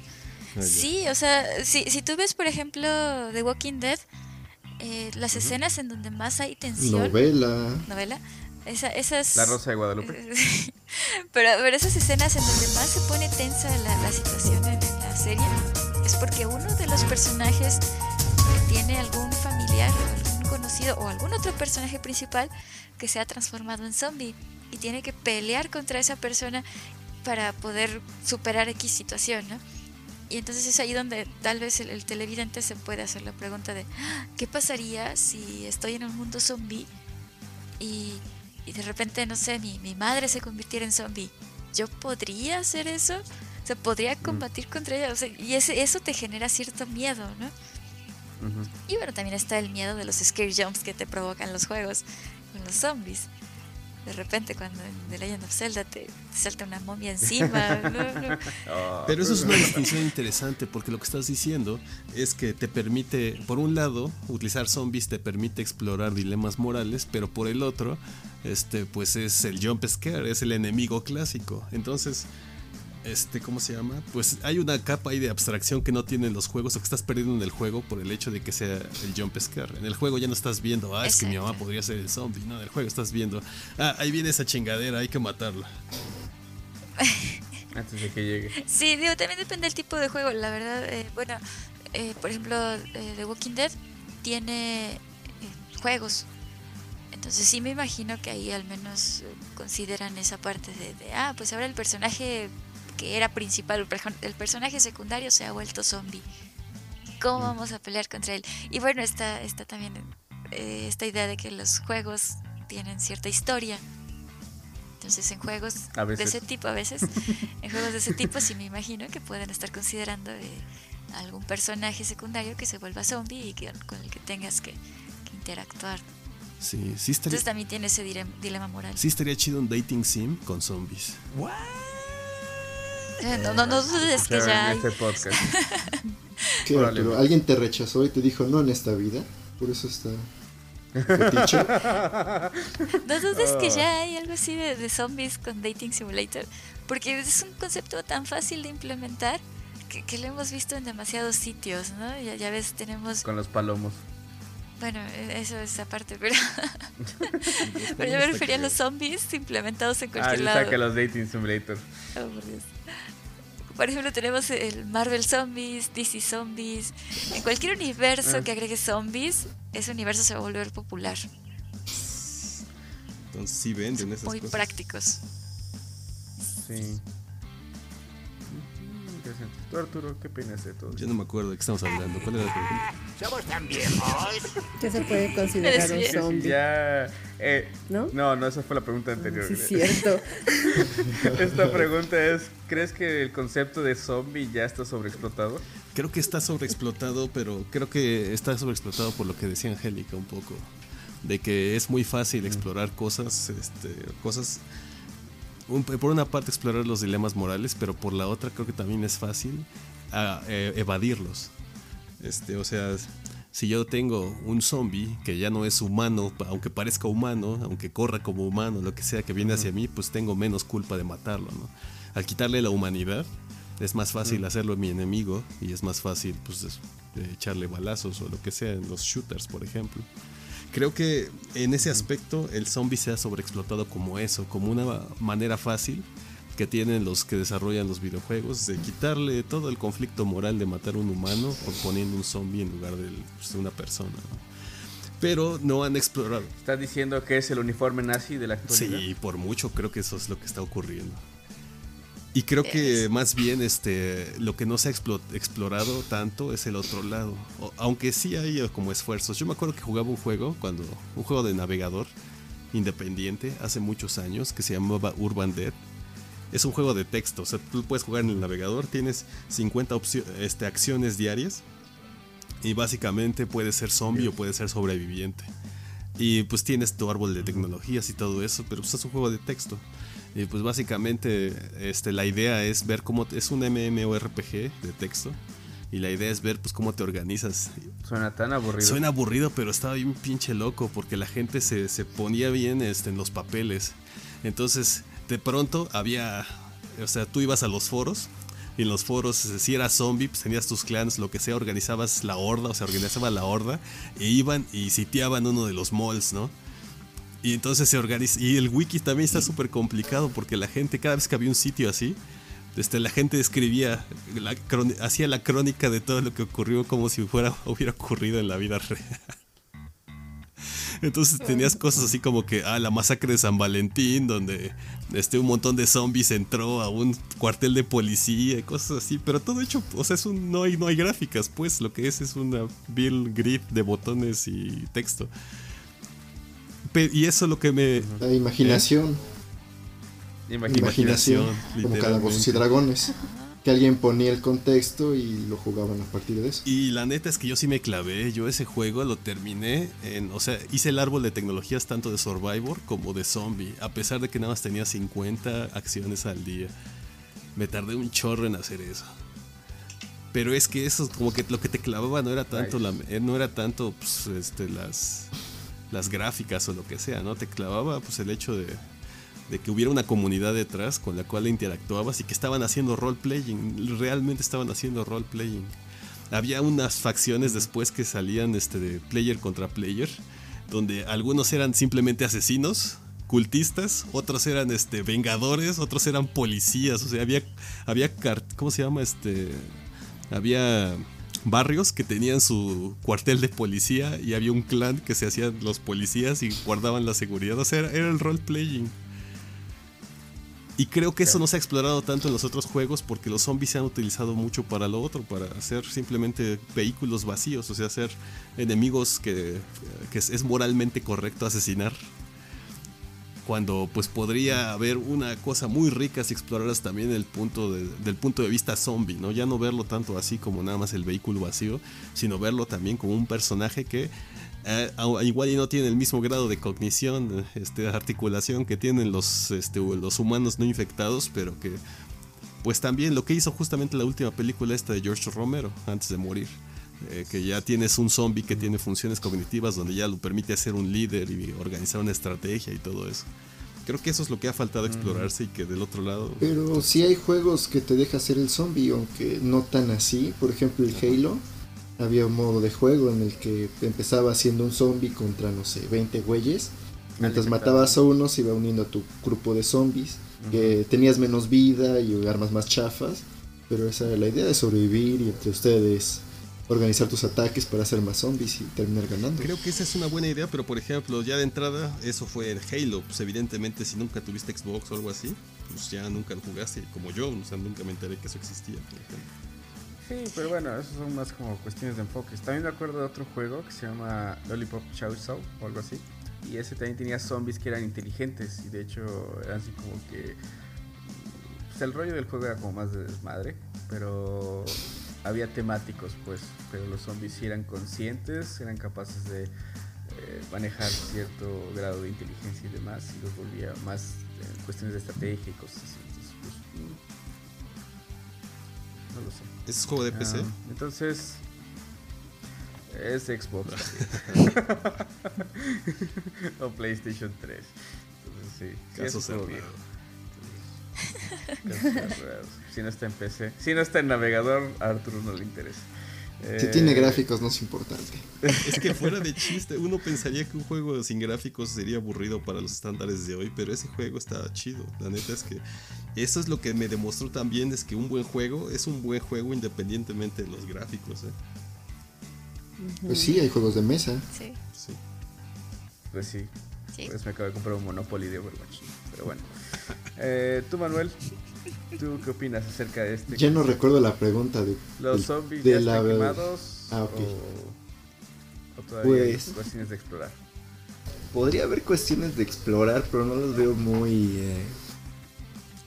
Ah, ya. Sí, o sea, si, si tú ves, por ejemplo, The Walking Dead, eh, las escenas en donde más hay tensión, Novela. novela, esa, esas... La Rosa de Guadalupe. [laughs] pero, pero esas escenas en donde más se pone tensa la, la situación en, en la serie es porque uno de los personajes tiene algún familiar o algún conocido o algún otro personaje principal que se ha transformado en zombie y tiene que pelear contra esa persona para poder superar X situación, ¿no? Y entonces es ahí donde tal vez el, el televidente se puede hacer la pregunta de "Ah, ¿qué pasaría si estoy en un mundo zombie y, y de repente, no sé, mi, mi madre se convirtiera en zombie? ¿Yo podría hacer eso? O sea, podría combatir contra ella. O sea, y ese, eso te genera cierto miedo, ¿no? Y bueno, también está el miedo de los scare jumps que te provocan los juegos con los zombies. De repente, cuando en The Legend of Zelda te, te salta una momia encima. [laughs] no, no. Oh. Pero eso es una distinción interesante porque lo que estás diciendo es que te permite, por un lado, utilizar zombies te permite explorar dilemas morales, pero por el otro, este, pues es el jump scare, es el enemigo clásico. Entonces, este, ¿cómo se llama? Pues hay una capa ahí de abstracción que no tienen los juegos o que estás perdiendo en el juego por el hecho de que sea el jump scare. En el juego ya no estás viendo, ah, es que mi mamá podría ser el zombie. No, en el juego estás viendo, ah, ahí viene esa chingadera, hay que matarla. [laughs] Antes de que llegue. Sí, digo, también depende del tipo de juego. La verdad, eh, bueno, eh, por ejemplo, eh, The Walking Dead tiene eh, juegos. Entonces sí me imagino que ahí al menos eh, consideran esa parte de, de, ah, pues ahora el personaje que era principal, el personaje secundario se ha vuelto zombie. ¿Cómo vamos a pelear contra él? Y bueno, está, está también eh, esta idea de que los juegos tienen cierta historia. Entonces en juegos de ese tipo a veces, [laughs] en juegos de ese tipo sí me imagino que pueden estar considerando eh, algún personaje secundario que se vuelva zombie y que, con el que tengas que, interactuar. Sí, sí estaría... Entonces también tiene ese dilema moral. Sí estaría chido un dating sim con zombies. Eh, no, no, no dudes que ya hay. Este pero [laughs] alguien te rechazó y te dijo no en esta vida. Por eso está... [laughs] no dudes que ya hay algo así de, zombies con Dating Simulator. Porque es un concepto tan fácil de implementar que, lo hemos visto en demasiados sitios, ¿no? Ya, ya ves, tenemos... Con los palomos. Bueno, e, eso es aparte, pero... [laughs] [laughs] pero yo me refería a los zombies implementados en cualquier ah, lado. Ah, los Dating Simulator. Oh, por Dios. Por ejemplo, tenemos el Marvel Zombies, DC Zombies. En cualquier universo ah. que agregue zombies, ese universo se va a volver popular. Entonces sí venden esas Muy prácticos. Sí. ¿Tú, Arturo, qué opinas de todo? Yo no me acuerdo de qué estamos hablando. ¿Cuál era la pregunta? [laughs] ¿Somos tan viejos? [laughs] ¿Qué se puede considerar un zombie? Ya, eh, ¿No? No, no, esa fue la pregunta anterior. Sí, es cierto. [laughs] Esta pregunta es, ¿crees que el concepto de zombie ya está sobreexplotado? Creo que está sobreexplotado, pero creo que está sobreexplotado por lo que decía Angélica un poco. De que es muy fácil explorar cosas, este, cosas por una parte explorar los dilemas morales, pero por la otra creo que también es fácil ah, eh, evadirlos. Este, o sea, si yo tengo un zombie que ya no es humano, aunque parezca humano, aunque corra como humano, lo que sea que viene hacia mí, pues tengo menos culpa de matarlo, ¿no? Al quitarle la humanidad, es más fácil hacerlo mi enemigo y es más fácil pues echarle balazos o lo que sea en los shooters, por ejemplo. Creo que en ese aspecto el zombie se ha sobreexplotado como eso, como una manera fácil que tienen los que desarrollan los videojuegos de quitarle todo el conflicto moral de matar a un humano por poniendo un zombie en lugar pues, de una persona. Pero no han explorado. ¿Estás diciendo que es el uniforme nazi de la actualidad? Sí, por mucho creo que eso es lo que está ocurriendo. Y creo que más bien este, lo que no se ha explorado tanto es el otro lado. aunque sí hay como esfuerzos. Yo me acuerdo que jugaba un juego, cuando un juego de navegador independiente, hace muchos años, que se llamaba Urban Dead. Es un juego de texto, o sea, tú puedes jugar en el navegador, tienes 50 este, acciones diarias y básicamente puedes ser zombie o puedes ser sobreviviente. Y pues tienes tu árbol de tecnologías y todo eso, pero pues es un juego de texto. Y pues básicamente este, la idea es ver cómo es un MMORPG de texto. Y la idea es ver pues cómo te organizas. Suena tan aburrido. Suena aburrido, pero estaba bien pinche loco porque la gente se, se ponía bien este, en los papeles. Entonces, de pronto había, o sea, tú ibas a los foros y en los foros, si eras zombie, pues tenías tus clans, lo que sea, organizabas la horda, o sea, organizaba la horda, e iban y sitiaban uno de los malls, ¿no? Y entonces se organiza. Y el wiki también está súper complicado porque la gente, cada vez que había un sitio así, este, la gente escribía, hacía la crónica de todo lo que ocurrió como si fuera, [laughs] hubiera ocurrido en la vida real. Entonces tenías cosas así como que, ah, la masacre de San Valentín, donde este, un montón de zombies entró a un cuartel de policía y cosas así, pero todo hecho, o sea, es un, no, hay, no hay gráficas, pues lo que es es una bill grid de botones y texto y eso es lo que me... La imaginación. Imaginación. como calabozos y dragones. Que alguien ponía el contexto y lo jugaban a partir de eso. Y la neta es que yo sí me clavé. Yo ese juego lo terminé en. O sea, hice el árbol de tecnologías tanto de Survivor como de Zombie. A pesar de que nada más tenía 50 acciones al día. Me tardé un chorro en hacer eso. Pero es que eso, como que lo que te clavaba no era tanto, la, eh, no era tanto pues, este, las las gráficas o lo que sea, ¿no? Te clavaba pues el hecho de, que hubiera una comunidad detrás con la cual interactuabas y que estaban haciendo role-playing, realmente estaban haciendo role-playing. Había unas facciones después que salían este, de player contra player, donde algunos eran simplemente asesinos, cultistas, otros eran este, vengadores, otros eran policías, o sea, había, había, ¿cómo se llama? Este, había barrios que tenían su cuartel de policía y había un clan que se hacían los policías y guardaban la seguridad. O sea, era, el role playing. Y creo que eso no se ha explorado tanto en los otros juegos porque los zombies se han utilizado mucho para lo otro, para hacer simplemente vehículos vacíos, o sea, hacer enemigos que, es moralmente correcto asesinar. Cuando pues podría haber una cosa muy rica si exploraras también el punto del punto de vista zombie, ¿no? Ya no verlo tanto así como nada más el vehículo vacío, sino verlo también como un personaje que eh, igual y no tiene el mismo grado de cognición, este, articulación que tienen los, este, los humanos no infectados, pero que pues también lo que hizo justamente la última película esta de George Romero antes de morir. Eh, que ya tienes un zombie que tiene funciones cognitivas donde ya lo permite ser un líder y organizar una estrategia y todo eso. Creo que eso es lo que ha faltado explorarse y que del otro lado... Pero si hay juegos que te deja ser el zombie, aunque no tan así. Por ejemplo, el Halo. Había un modo de juego en el que empezaba siendo un zombie contra, no sé, 20 güeyes. Mientras matabas a uno se iba uniendo a tu grupo de zombies. Que tenías menos vida y armas más chafas. Pero esa era la idea de sobrevivir y entre ustedes organizar tus ataques para hacer más zombies y terminar ganando. Creo que esa es una buena idea, pero por ejemplo, ya de entrada, eso fue el Halo. Pues evidentemente, si nunca tuviste Xbox o algo así, pues ya nunca lo jugaste, como yo, o sea, nunca me enteré que eso existía, por ejemplo. Sí, pero bueno, eso son más como cuestiones de enfoques. También me acuerdo de otro juego que se llama Lollipop Chainsaw o algo así. Y ese también tenía zombies que eran inteligentes y de hecho eran así como que... Pues el rollo del juego era como más de desmadre, pero había temáticos, pues, pero los zombies sí eran conscientes, eran capaces de eh, manejar cierto grado de inteligencia y demás, y los volvía más en cuestiones de estrategia y cosas así. Pues, mm, no lo sé. ¿Es juego de PC? Ah, entonces, es Xbox. [laughs] o PlayStation 3. Entonces, sí. Caso sí si no está en PC, si no está en navegador, a Arturo no le interesa. Si tiene eh, gráficos no es importante. Es que fuera de chiste, uno pensaría que un juego sin gráficos sería aburrido para los estándares de hoy, pero ese juego está chido. La neta es que eso es lo que me demostró también, es que un buen juego es un buen juego independientemente de los gráficos. ¿eh? Pues sí, hay juegos de mesa. Sí. Pues sí. Pues me acabo de comprar un Monopoly de Overwatch. Pero bueno. Eh, tú, Manuel, ¿tú qué opinas acerca de este? Ya no recuerdo la pregunta de los zombies de ya quemados ah, okay. o, todavía pues, hay cuestiones de explorar. Podría haber cuestiones de explorar, pero no los veo muy. Eh,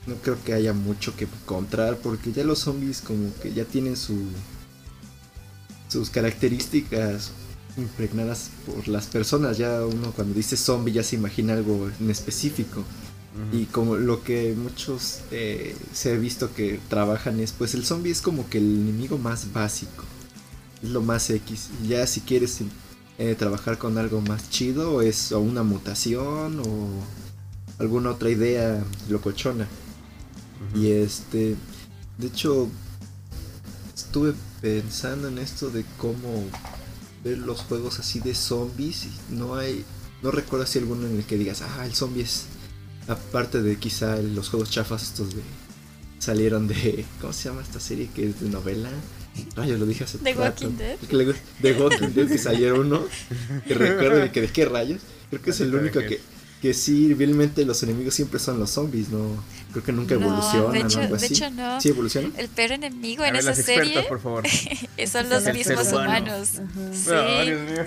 no creo que haya mucho que encontrar porque ya los zombies como que ya tienen su sus características impregnadas por las personas. Ya uno cuando dice zombie ya se imagina algo en específico. Y como lo que muchos eh, se ha visto que trabajan es, pues el zombie es como que el enemigo más básico. Es lo más X. Ya si quieres eh, trabajar con algo más chido, es o una mutación o alguna otra idea locochona. Y este, de hecho, estuve pensando en esto de cómo ver los juegos así de zombies. Y no hay, no recuerdo si alguno en el que digas, ah, el zombie es Aparte de quizá los juegos chafas estos de salieron de [laughs] ¿cómo se llama esta serie que es de novela? Rayos, lo dije hace The Walking Dead. De Walking Dead que salieron uno. Que recuerdo que de qué rayos. Creo que es el único que, que sí, realmente los enemigos siempre son los zombies, ¿no? Creo que nunca evolucionan de hecho, algo así. De hecho, no. ¿Sí evolucionan? El peor enemigo en esa serie por favor. [laughs] son los mismos humanos. Sí,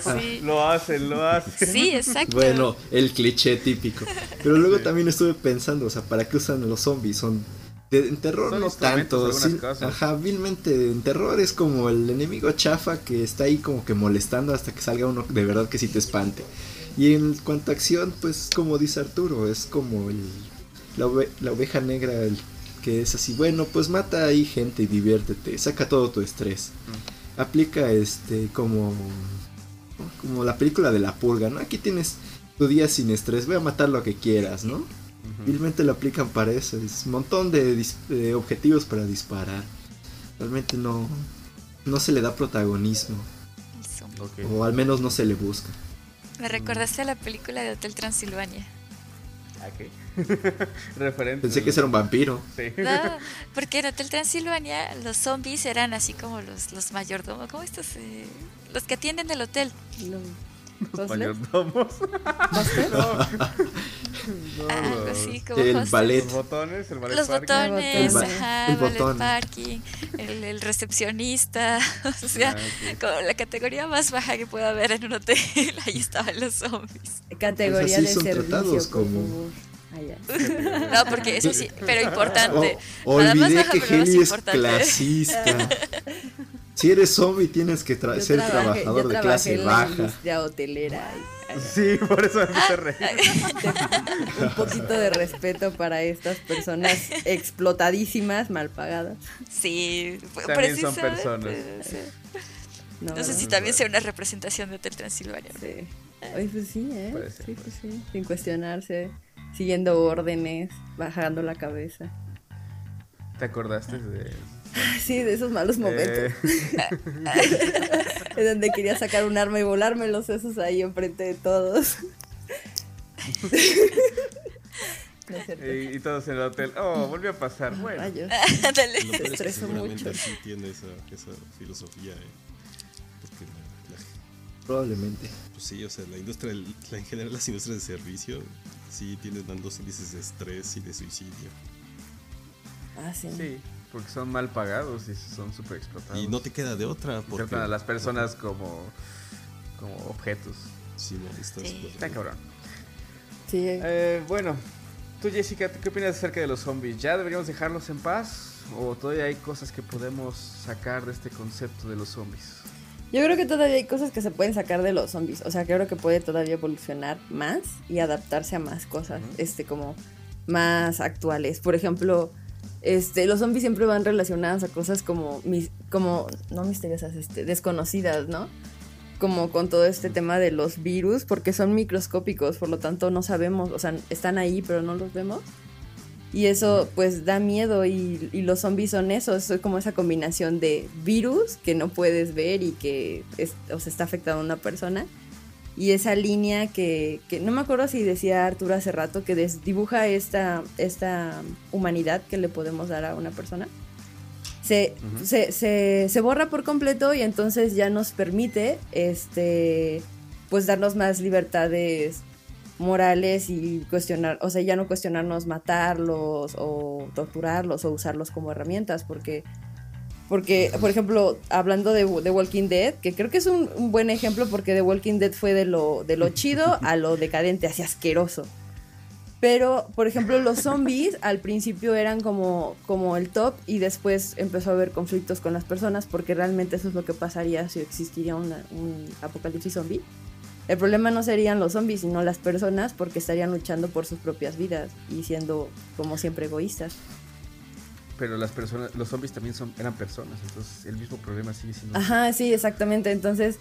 sí. Lo hacen, lo hacen. Sí, exacto. Bueno, el cliché típico. Pero luego también estuve pensando, o sea, ¿para qué usan los zombies? Son en terror no tanto, sí, ajá, vilmente en terror es como el enemigo chafa que está ahí como que molestando hasta que salga uno de verdad que sí te espante. Y en cuanto a acción, pues como dice Arturo, es como el, la, oveja negra el, que es así, bueno, pues mata ahí gente y diviértete, saca todo tu estrés. Mm. Aplica este como como la película de la pulga, ¿no? Aquí tienes tu día sin estrés, voy a matar lo que quieras, ¿no? Vilmente lo aplican para eso, es un montón de, objetivos para disparar. Realmente no, no se le da protagonismo. O al menos no se le busca. Me recordaste a la película de Hotel Transilvania. ¿A qué? [laughs] Referente. Pensé que era un vampiro. Sí. No, [laughs] porque en Hotel Transilvania los zombies eran así como los, los mayordomos, ¿cómo estos? Eh, los que atienden el hotel. Los mayordomos. No, [laughs] Algo así como el ballet. Los botones, el ballet Los parking. botones, El, ajá, el ballet botón. parking, el, el recepcionista, [laughs] o sea, Ah, ok. como la categoría más baja que pueda haber en un hotel, [laughs] ahí estaban los zombies. Categoría Pues así de son servicio, tratados por como- favor. no, porque eso sí, pero importante. olvidé que Heli es clasista. Si eres zombie tienes que ser trabajador de clase baja. De hotelera. Sí, por eso me reír. [laughs] Un poquito de respeto para estas personas explotadísimas, mal pagadas. Sí, también son personas. No, sé si también sea una representación de Hotel Transilvania. Sí. Ay, pues sí, ¿eh? sí, pues sí. Sin cuestionarse, siguiendo órdenes, bajando la cabeza. ¿Te acordaste de [laughs] Sí, de esos malos momentos. [laughs] es donde quería sacar un arma y volarme los sesos ahí enfrente de todos. [laughs] y, todos en el hotel. Oh, volvió a pasar. Bueno. Dale. seguramente sí tiene esa, esa filosofía. ¿eh? Probablemente. Pues sí, o sea, la industria, la, en general las industrias de servicio sí tienen dos índices de estrés y de suicidio. Ah, sí. Sí porque son mal pagados y son súper explotados. Y no te queda de otra. Porque tratan a las personas como, como objetos. Sí, no, sí. Está cabrón. Sí. Eh, bueno, tú Jessica, ¿qué opinas acerca de los zombies? ¿Ya deberíamos dejarlos en paz? ¿O todavía hay cosas que podemos sacar de este concepto de los zombies? Yo creo que todavía hay cosas que se pueden sacar de los zombies. O sea, creo que puede todavía evolucionar más y adaptarse a más cosas, este, como más actuales. Por ejemplo, este, los zombies siempre van relacionados a cosas como, como no misteriosas, este, desconocidas, ¿no? Como con todo este tema de los virus, porque son microscópicos, por lo tanto no sabemos, o sea, están ahí pero no los vemos. Y eso pues da miedo y, los zombies son eso, es como esa combinación de virus que no puedes ver y que o está afectando a una persona y esa línea que, no me acuerdo si decía Arturo hace rato, que dibuja esta, esta humanidad que le podemos dar a una persona. Se, se, borra por completo y entonces ya nos permite este pues darnos más libertades morales y cuestionar, o sea, ya no cuestionarnos matarlos o torturarlos o usarlos como herramientas, porque porque, por ejemplo, hablando de The Walking Dead, que creo que es un, buen ejemplo porque The Walking Dead fue de lo, de lo chido a lo decadente, así asqueroso. Pero, por ejemplo, los zombies al principio eran como, como el top y después empezó a haber conflictos con las personas porque realmente eso es lo que pasaría si existiría un apocalipsis zombie. El problema no serían los zombies, sino las personas porque estarían luchando por sus propias vidas y siendo, como siempre, egoístas pero las personas, los zombies también son, eran personas, entonces el mismo problema sigue siendo. Ajá, sí, exactamente. Entonces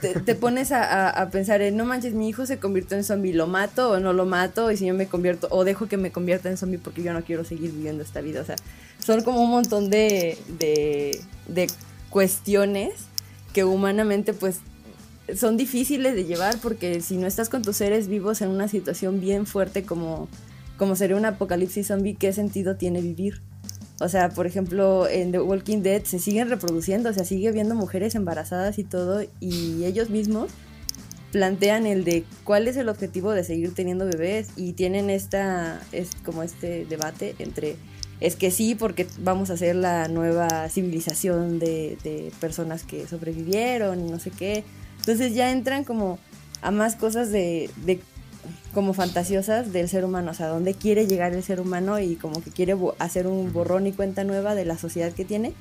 te, [laughs] pones a, pensar en, no manches, mi hijo se convirtió en zombie, ¿lo mato o no lo mato? Y si yo me convierto, o dejo que me convierta en zombie porque yo no quiero seguir viviendo esta vida. O sea, son como un montón de, de, de cuestiones que humanamente pues son difíciles de llevar porque si no estás con tus seres vivos en una situación bien fuerte como, como sería un apocalipsis zombie, ¿qué sentido tiene vivir? O sea, por ejemplo, en The Walking Dead se siguen reproduciendo, o sea, sigue viendo mujeres embarazadas y todo, y ellos mismos plantean el de cuál es el objetivo de seguir teniendo bebés y tienen esta, es como este debate entre es que sí, porque vamos a ser la nueva civilización de, de personas que sobrevivieron y no sé qué. Entonces ya entran como a más cosas de, de como fantasiosas del ser humano, o sea, dónde quiere llegar el ser humano y como que quiere hacer un borrón y cuenta nueva de la sociedad que tiene,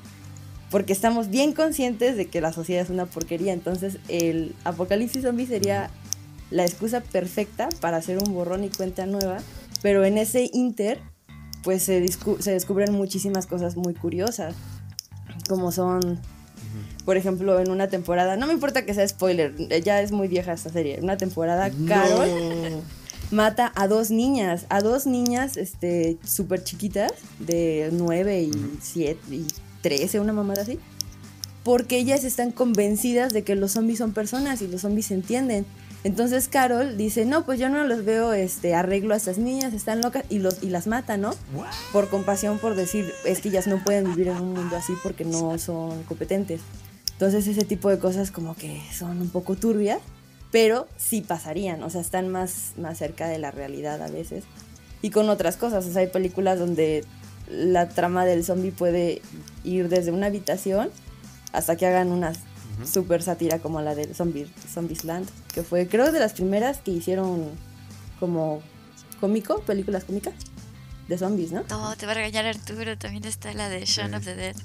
porque estamos bien conscientes de que la sociedad es una porquería, entonces el apocalipsis zombie sería la excusa perfecta para hacer un borrón y cuenta nueva, pero en ese inter pues se, se descubren muchísimas cosas muy curiosas, como son por ejemplo, en una temporada, no me importa que sea spoiler, ya es muy vieja esta serie, en una temporada, Carol mata a dos niñas, a dos niñas este súper chiquitas, de 9 y 7 y 13, una mamada así, porque ellas están convencidas de que los zombies son personas y los zombies se entienden. Entonces Carol dice, no, pues yo no los veo, este, arreglo a estas niñas, están locas, y, los, y las mata, ¿no? Por compasión, por decir, es que ellas no pueden vivir en un mundo así porque no son competentes. Entonces ese tipo de cosas como que son un poco turbias, pero sí pasarían, o sea, están más, más cerca de la realidad a veces. Y con otras cosas, o sea, hay películas donde la trama del zombie puede ir desde una habitación hasta que hagan una super sátira como la de Zombie, Zombies Land, que fue creo de las primeras que hicieron como cómico, películas cómicas de zombies, ¿no? No, te va a regañar Arturo, también está la de Shaun of the Dead.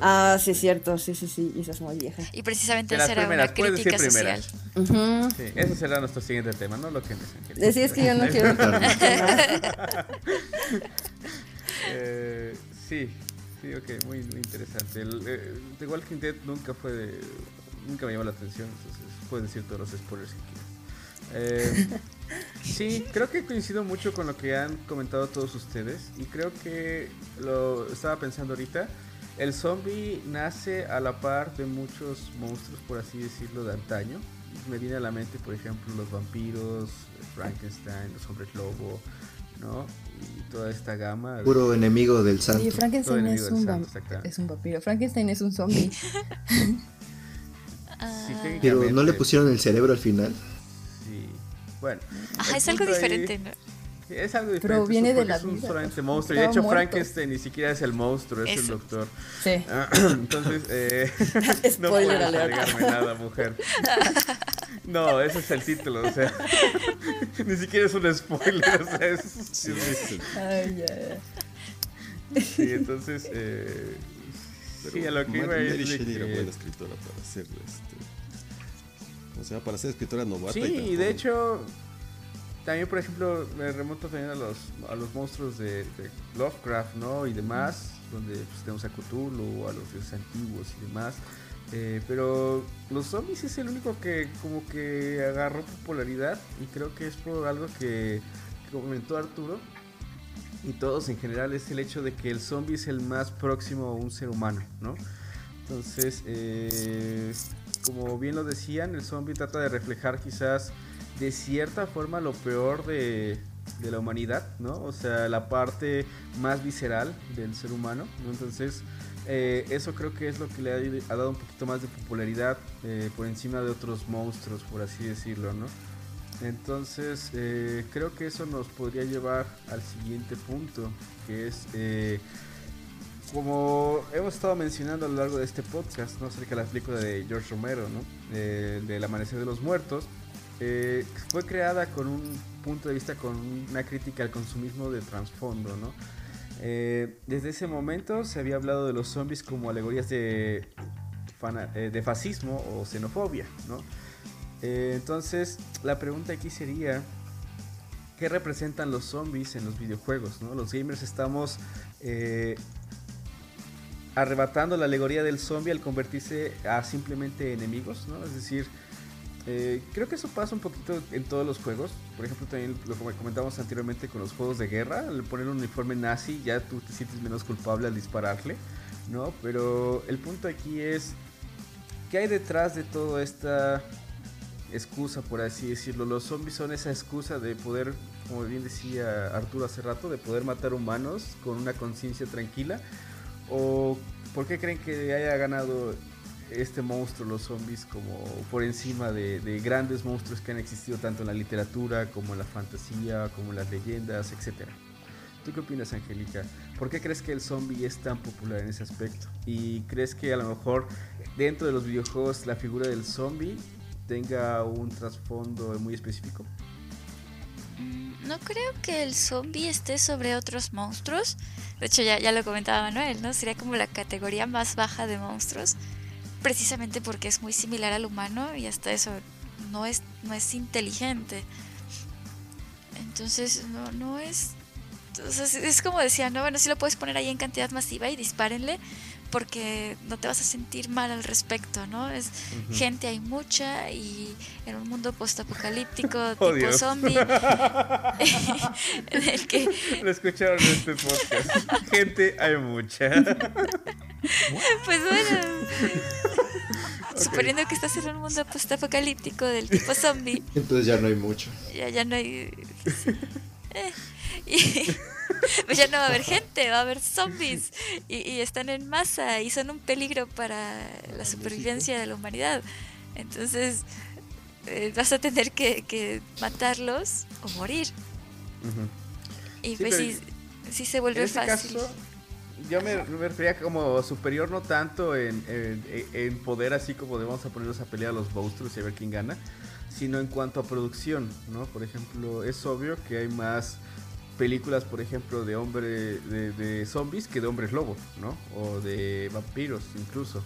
Ah, sí, es cierto, sí, sí, sí, esa es muy vieja. Y precisamente esa era una crítica social. sí, ese será nuestro siguiente tema, ¿no? Lo que Sí, es que yo no [laughs] quiero [laughs] eh, Sí, sí, ok, muy, muy interesante. El, eh, The Walking Dead nunca fue de, nunca me llamó la atención, entonces puedes decir todos los spoilers que quieras. Eh, [laughs] sí, creo que coincido mucho con lo que han comentado todos ustedes y creo que lo estaba pensando ahorita. El zombie nace a la par de muchos monstruos, por así decirlo, de antaño. Me viene a la mente, por ejemplo, los vampiros, Frankenstein, los hombres lobo, ¿no? Y toda esta gama. Puro enemigo del santo. Sí, Frankenstein es un, es un vampiro. Frankenstein es un zombie. [laughs] Pero no le pusieron el cerebro al final. Sí. Bueno. Ajá, es algo diferente, ¿no? Es algo diferente. Pero viene de la es un solamente monstruo. Y de hecho, Frankenstein ni siquiera es el monstruo, es el doctor. Sí. Ah, [clears throat] entonces, eh, [laughs] [laughs] no puedes agregarme nada, mujer. [laughs] No, ese es el título, o sea. ni siquiera es un spoiler, o sea, es. Sí, Ay, ya, sí entonces. Eh, sí, a lo que iba a decir. Que... era buena escritora para hacer este. O sea, para ser escritora novata. Sí, y, y de hecho también, por ejemplo, me remonto también a los, a los monstruos de, Lovecraft, ¿no? Y demás, donde pues, tenemos a Cthulhu, a los dioses antiguos y demás. Eh, pero los zombies es el único que como que agarró popularidad y creo que es por algo que, comentó Arturo y todos en general es el hecho de que el zombie es el más próximo a un ser humano, ¿no? Entonces, eh, como bien lo decían, el zombie trata de reflejar quizás de cierta forma lo peor de, la humanidad, ¿no? O sea, la parte más visceral del ser humano, ¿no? Entonces, eh, eso creo que es lo que le ha, dado un poquito más de popularidad eh, por encima de otros monstruos, por así decirlo, ¿no? Entonces, eh, creo que eso nos podría llevar al siguiente punto, que es, como hemos estado mencionando a lo largo de este podcast, ¿no? Acerca de la película de George Romero, ¿no? del Amanecer de los Muertos, eh, fue creada con un punto de vista, con una crítica al consumismo de trasfondo, ¿no? Eh, desde ese momento se había hablado de los zombies como alegorías de, eh, fascismo o xenofobia, ¿no? entonces, la pregunta aquí sería, ¿qué representan los zombies en los videojuegos? ¿no? Los gamers estamos arrebatando la alegoría del zombie al convertirse a simplemente enemigos, ¿no? Es decir, eh, creo que eso pasa un poquito en todos los juegos. Por ejemplo, también lo que comentábamos anteriormente con los juegos de guerra. Al poner un uniforme nazi, ya tú te sientes menos culpable al dispararle, ¿no? Pero el punto aquí es: ¿qué hay detrás de toda esta excusa, por así decirlo? Los zombies son esa excusa de poder, como bien decía Arturo hace rato, de poder matar humanos con una conciencia tranquila. ¿O por qué creen que haya ganado este monstruo, los zombies, como por encima de, grandes monstruos que han existido tanto en la literatura como en la fantasía, como en las leyendas, etcétera. ¿Tú qué opinas, Angélica? ¿Por qué crees que el zombie es tan popular en ese aspecto? ¿Y crees que a lo mejor dentro de los videojuegos la figura del zombie tenga un trasfondo muy específico? No creo que el zombie esté sobre otros monstruos. De hecho, ya, ya lo comentaba Manuel, ¿no? Sería como la categoría más baja de monstruos precisamente porque es muy similar al humano y hasta eso no es, no es inteligente. Entonces no, no es... Entonces es como decía, no, bueno, si lo puedes poner ahí en cantidad masiva y dispárenle porque no te vas a sentir mal al respecto, ¿no? Es gente hay mucha y en un mundo postapocalíptico [laughs] oh, tipo zombie [laughs] en el que [laughs] lo escucharon en este podcast. gente hay mucha. pues bueno, suponiendo que estás en un mundo postapocalíptico del tipo zombie. Entonces ya no hay mucho. Ya ya no hay eh, y pues [laughs] ya no va a haber gente, va a haber zombies y, están en masa y son un peligro para la supervivencia de la humanidad. Entonces eh, vas a tener que, matarlos o morir. Y pues sí, se vuelve este fácil. yo me, refería como superior no tanto en, en, poder así como de vamos a ponernos a pelear a los monstruos y a ver quién gana, sino en cuanto a producción, ¿no? Por ejemplo, es obvio que hay más películas, por ejemplo, de hombre de, zombies que de hombres lobos, ¿no? O de vampiros incluso.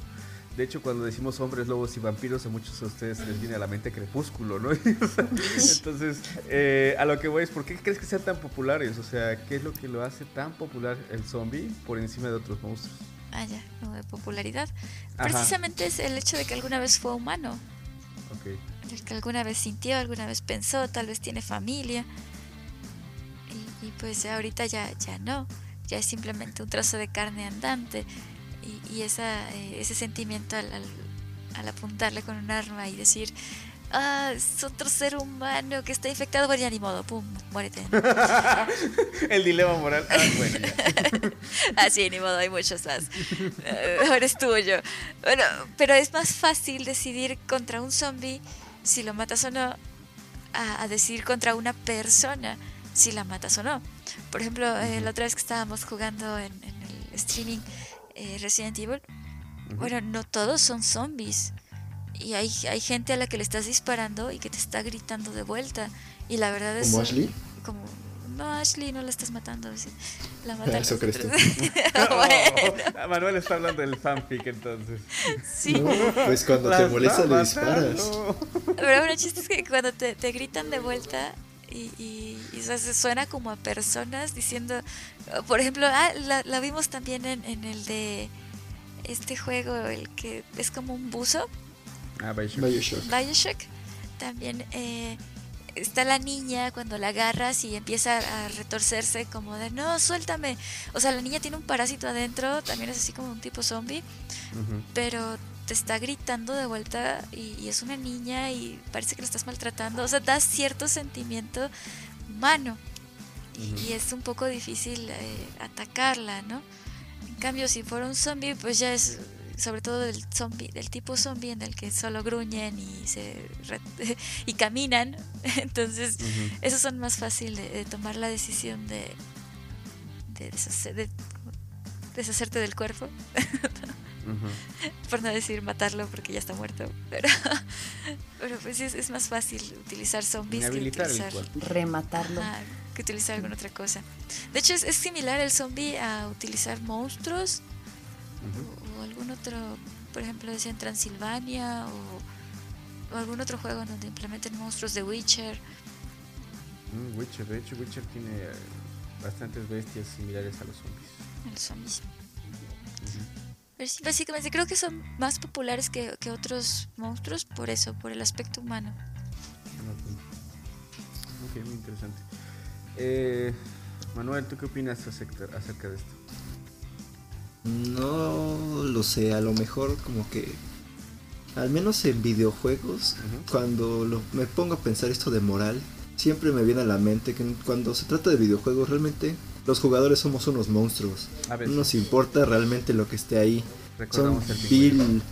De hecho, cuando decimos hombres lobos y vampiros, a muchos de ustedes les viene a la mente crepúsculo, ¿no? [laughs] Entonces, eh, a lo que voy es, ¿por qué crees que sean tan populares? O sea, ¿qué es lo que lo hace tan popular el zombie por encima de otros monstruos? Ah, ya, como de popularidad. Precisamente es el hecho de que alguna vez fue humano. Ok. El que alguna vez sintió, alguna vez pensó, tal vez tiene familia. Y, pues ahorita ya, ya no. Ya es simplemente un trozo de carne andante. Y, y esa, eh, ese sentimiento al, al, al apuntarle con un arma y decir, ah, es otro ser humano que está infectado, bueno, ya ni modo, pum, muérete. [laughs] el dilema moral. Ah, bueno, [laughs] ah, sí, ni modo, hay muchos más. Uh, ahora es tuyo. Bueno, pero es más fácil decidir contra un zombie si lo matas o no, a, decidir contra una persona si la matas o no. Por ejemplo, eh, la otra vez que estábamos jugando en, el streaming eh, Resident Evil, bueno, no todos son zombies y hay, hay gente a la que le estás disparando y que te está gritando de vuelta. Y la verdad es... ¿Como Ashley? Como, no, Ashley, no la estás matando. La matan Eso crees tú. [laughs] [laughs] bueno. Manuel está hablando del fanfic entonces. Sí. pues cuando te molesta le disparas. Pero bueno, el chiste es que cuando te, te gritan de vuelta y, y, y se suena como a personas diciendo, por ejemplo, ah, la, la vimos también en, en el de este juego, el que es como un buzo Ah, Bioshock. Bioshock. También eh, está la niña cuando la agarras y empieza a retorcerse como de no, suéltame. O sea, la niña tiene un parásito adentro, también es así como un tipo zombie, pero te está gritando de vuelta y, es una niña y parece que la estás maltratando. O sea, da cierto sentimiento humano y, es un poco difícil eh, atacarla, ¿no? En cambio, si fuera un zombie, pues ya es sobre todo del zombie, del tipo zombie en el que solo gruñen y se [laughs] y caminan. [laughs] Entonces, esos son más fácil de, tomar la decisión de, de, deshacerte del cuerpo. [laughs] [laughs] Por no decir matarlo porque ya está muerto. Pero, [laughs] pero pues es, más fácil utilizar zombies que utilizar, rematarlo. que utilizar alguna otra cosa. De hecho, es, es similar el zombie a utilizar monstruos algún otro, por ejemplo, decían Transilvania o, algún otro juego donde implementen monstruos de Witcher. Mm, Witcher, de hecho Witcher tiene bastantes bestias similares a los zombies. A los zombies. Pero sí, básicamente creo que son más populares que, que, otros monstruos por eso, por el aspecto humano. Ok, muy interesante. Eh, Manuel, ¿tú qué opinas acerca, acerca de esto? No lo sé, a lo mejor como que al menos en videojuegos, cuando me pongo a pensar esto de moral, siempre me viene a la mente que cuando se trata de videojuegos realmente los jugadores somos unos monstruos. No nos importa realmente lo que esté ahí. son vil,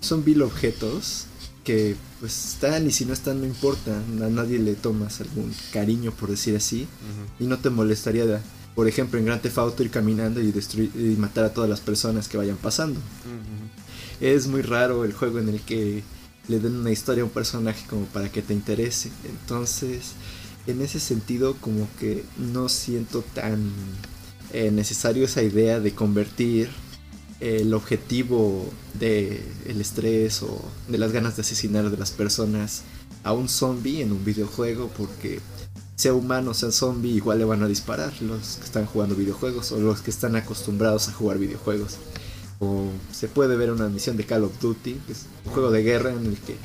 son vil objetos que pues están y si no están no importa. A nadie le tomas algún cariño por decir así y no te molestaría de por ejemplo, en Grand Theft Auto ir caminando y, destruir, y matar a todas las personas que vayan pasando. Es muy raro el juego en el que le den una historia a un personaje como para que te interese. Entonces, en ese sentido, como que no siento tan eh, necesario esa idea de convertir el objetivo del el estrés o de las ganas de asesinar de las personas a un zombie en un videojuego porque sea humano, sea zombie, igual le van a disparar los que están jugando videojuegos o los que están acostumbrados a jugar videojuegos. O se puede ver una misión de Call of Duty, que es un juego de guerra en el que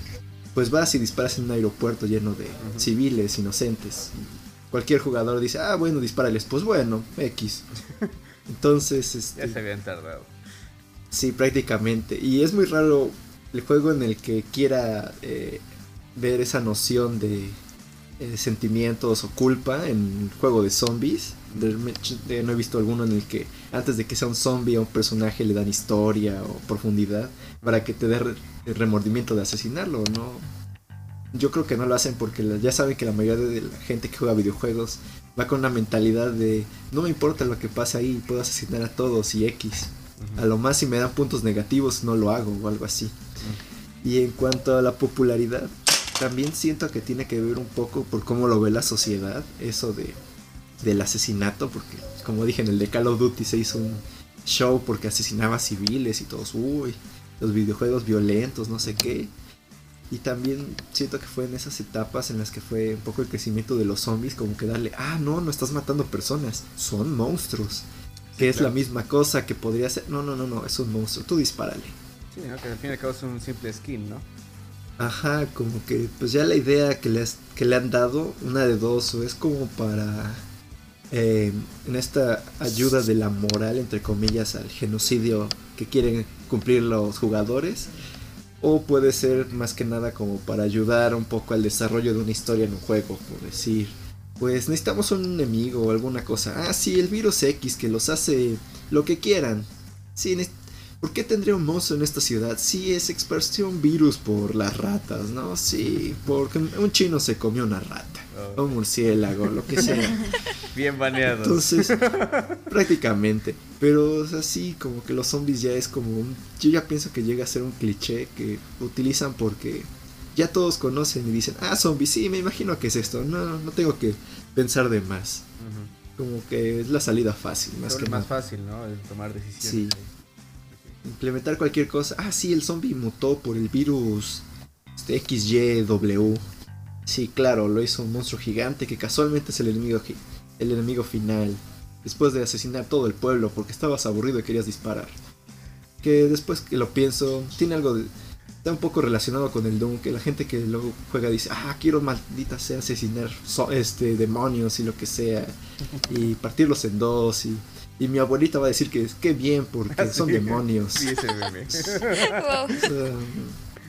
pues vas y disparas en un aeropuerto lleno de civiles inocentes. Cualquier jugador dice, ah, bueno, dispárales, pues bueno, X. [laughs] Entonces, este, ya se habían tardado. Sí, prácticamente. Y es muy raro el juego en el que quiera eh, ver esa noción de eh, sentimientos o culpa en el juego de zombies. no he visto alguno en el que antes de que sea un zombie a un personaje le dan historia o profundidad para que te dé el remordimiento de asesinarlo, ¿no? Yo creo que no lo hacen porque ya saben que la mayoría de la gente que juega videojuegos va con una mentalidad de no me importa lo que pase ahí, puedo asesinar a todos y X. A lo más si me dan puntos negativos no lo hago o algo así. Y en cuanto a la popularidad, también siento que tiene que ver un poco por cómo lo ve la sociedad, eso de del asesinato, porque como dije en el de Call of Duty se hizo un show porque asesinaba civiles y todos, uy, los videojuegos violentos, no sé qué. Y también siento que fue en esas etapas en las que fue un poco el crecimiento de los zombies, como que darle, ah, no, no estás matando personas, son monstruos. que es la misma cosa que podría ser, no, no, no, no, es un monstruo, tú dispárale. Sí, que al fin y al cabo es un simple skin, ¿no? Ajá, como que pues ya la idea que le, que le han dado, una de dos, o es como para eh, en esta ayuda de la moral, entre comillas, al genocidio que quieren cumplir los jugadores, o puede ser más que nada como para ayudar un poco al desarrollo de una historia en un juego, por decir, pues necesitamos un enemigo o alguna cosa. Ah, sí, el virus X que los hace lo que quieran. Sí, ¿Por qué tendría un monstruo en esta ciudad? Sí, es expansión virus por las ratas, ¿no? Sí, porque un chino se comió una rata. O un murciélago, lo que sea. [laughs] Bien baneado. Entonces, [laughs] prácticamente. Pero así como que los zombies ya es como un... Yo ya pienso que llega a ser un cliché que utilizan porque ya todos conocen y dicen, ah, zombies, sí, me imagino que es esto. No, no tengo que pensar de más. Como que es la salida fácil, más que más fácil, ¿no? El tomar decisiones. Sí. Implementar cualquier cosa. Ah, sí, el zombie mutó por el virus este, XYW. Sí, claro, lo hizo un monstruo gigante que casualmente es el enemigo, el enemigo final. Después de asesinar todo el pueblo porque estabas aburrido y querías disparar. Que después que lo pienso, tiene algo de... Está un poco relacionado con el Doom, que la gente que luego juega dice, ah, quiero maldita sea asesinar este, demonios y lo que sea. [laughs] Y partirlos en dos y... Y mi abuelita va a decir que es que bien porque [laughs] son demonios. Sí, ese meme. [laughs]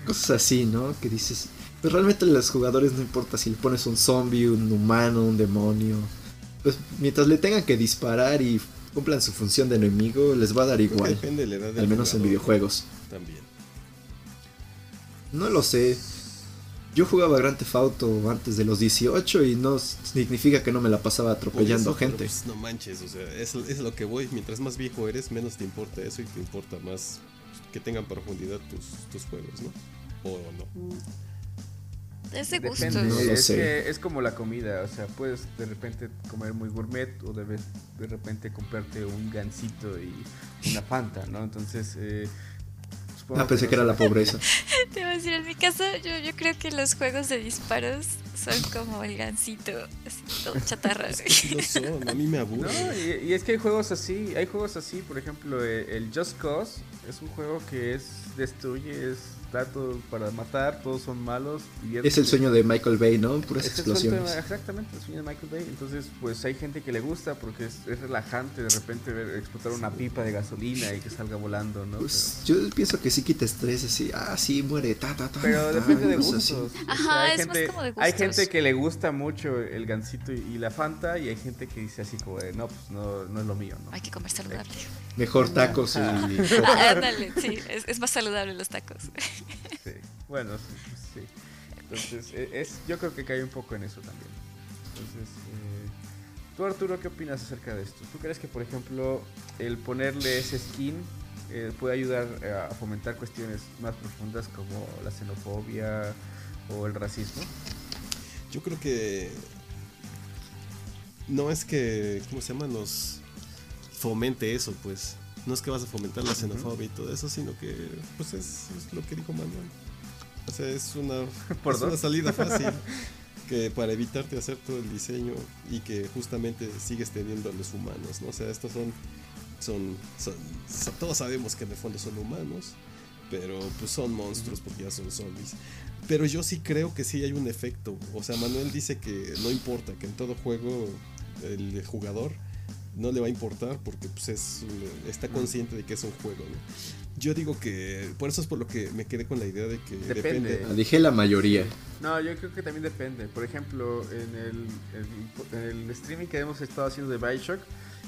cosas así, ¿no? Que dices, pero realmente a los jugadores no importa si le pones un zombie, un humano, un demonio. Pues mientras le tengan que disparar y cumplan su función de enemigo, les va a dar igual. Depende de la edad Al menos en videojuegos. También. No lo sé. Yo jugaba Grand Theft Auto antes de los 18 y no significa que no me la pasaba atropellando gente. Pues, no manches, o sea, es, es, lo que voy. Mientras más viejo eres, menos te importa eso y te importa más que tengan profundidad tus, tus juegos, ¿no? O no. Es de gusto. es, que es como la comida, o sea, puedes de repente comer muy gourmet o de, de repente comprarte un gansito y una fanta, ¿no? Entonces, eh, Ah, pensé que, era la pobreza. [laughs] Te voy a decir, en mi caso, yo, yo creo que los juegos de disparos son como el gansito, así, todo [laughs] chatarra. no son, a mí me aburre. No, y, es que hay juegos así, hay juegos así, por ejemplo, eh, el Just Cause es un juego que es destruye, es datos para matar, todos son malos. Y es, el sueño de Michael Bay, ¿no? Puras explosiones. exactamente, el sueño de Michael Bay. Entonces, pues hay gente que le gusta porque es, relajante de repente ver explotar una pipa de gasolina y que salga volando, ¿no? Pues yo pienso que sí quita estrés, así, ah, sí, muere, ta, ta, ta. Pero depende de gustos. Ajá, hay es gente, más como de gustos. Hay gente que le gusta mucho el gansito y, la Fanta y hay gente que dice así como de, no, pues no, no es lo mío, ¿no? Hay que comer saludable. Mejor tacos y... [laughs] Ándale, sí, es, es más saludable los tacos. Bueno, sí. Entonces, e, es, yo creo que cae un poco en eso también. Entonces, eh, tú Arturo, ¿qué opinas acerca de esto? ¿Tú crees que, por ejemplo, el ponerle ese skin eh, puede ayudar eh, a fomentar cuestiones más profundas como la xenofobia o el racismo? Yo creo que no es que, ¿cómo se llama? Nos fomente eso, pues no es que vas a fomentar la xenofobia y todo eso, sino que pues es, lo que dijo Manuel. O sea, es una, [laughs] una salida fácil [laughs] que para evitarte hacer todo el diseño y que justamente sigues teniendo a los humanos, ¿no? O sea, estos son, son, todos sabemos que en el fondo son humanos, pero pues son monstruos porque ya son zombies. Pero yo sí creo que sí hay un efecto. O sea, Manuel dice que no importa, que en todo juego el jugador no le va a importar porque pues, es, está consciente de que es un juego. Yo digo que por eso es por lo que me quedé con la idea de que depende. Ah, dije la mayoría. No, yo creo que también depende. Por ejemplo, en el, el streaming que hemos estado haciendo de Bioshock,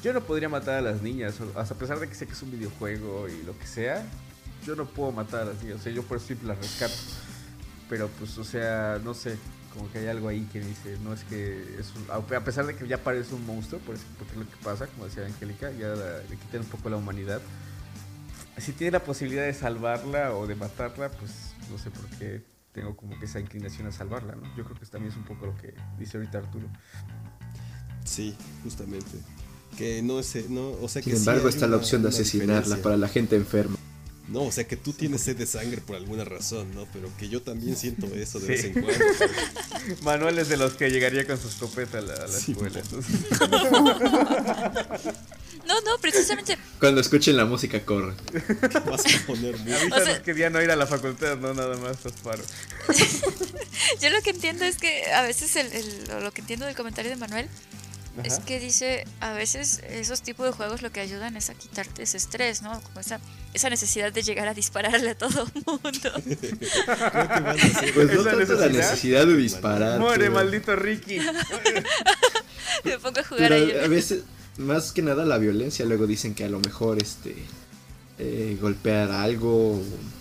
yo no podría matar a las niñas, a pesar de que sé que es un videojuego y lo que sea, yo no puedo matar a las niñas, o sea, yo por eso las rescato. Pero pues, o sea, no sé, como que hay algo ahí que dice, no es que es a pesar de que ya parece un monstruo, porque es lo que pasa, como decía Angélica, ya le quitan un poco la humanidad. Si tiene la posibilidad de salvarla o de matarla, pues no sé por qué tengo como que esa inclinación a salvarla, ¿no? Yo creo que también es un poco lo que dice ahorita Arturo. Sí, justamente. Que no es, no, o sea que Sin embargo, está la opción de asesinarla para la gente enferma. No, o sea que tú tienes sed de sangre por alguna razón, ¿no? Pero que yo también siento eso de vez en cuando. [laughs] Manuel es de los que llegaría con su escopeta a la, escuela. [laughs] No, no, precisamente. Cuando escuchen la música, corre. [laughs] Vas a poner Avísanos que día no ir a la facultad, no nada más paro. [laughs] yo lo que entiendo es que a veces el, el, lo que entiendo del comentario de Manuel es que dice, a veces esos tipos de juegos lo que ayudan es a quitarte ese estrés, ¿no? Como esa, esa necesidad de llegar a dispararle a todo el [laughs] mundo. pues no tanto la necesidad de disparar. Muere, maldito Ricky. Me pongo a jugar ahí. A veces, más que nada la violencia, luego dicen que a lo mejor este eh, golpear algo,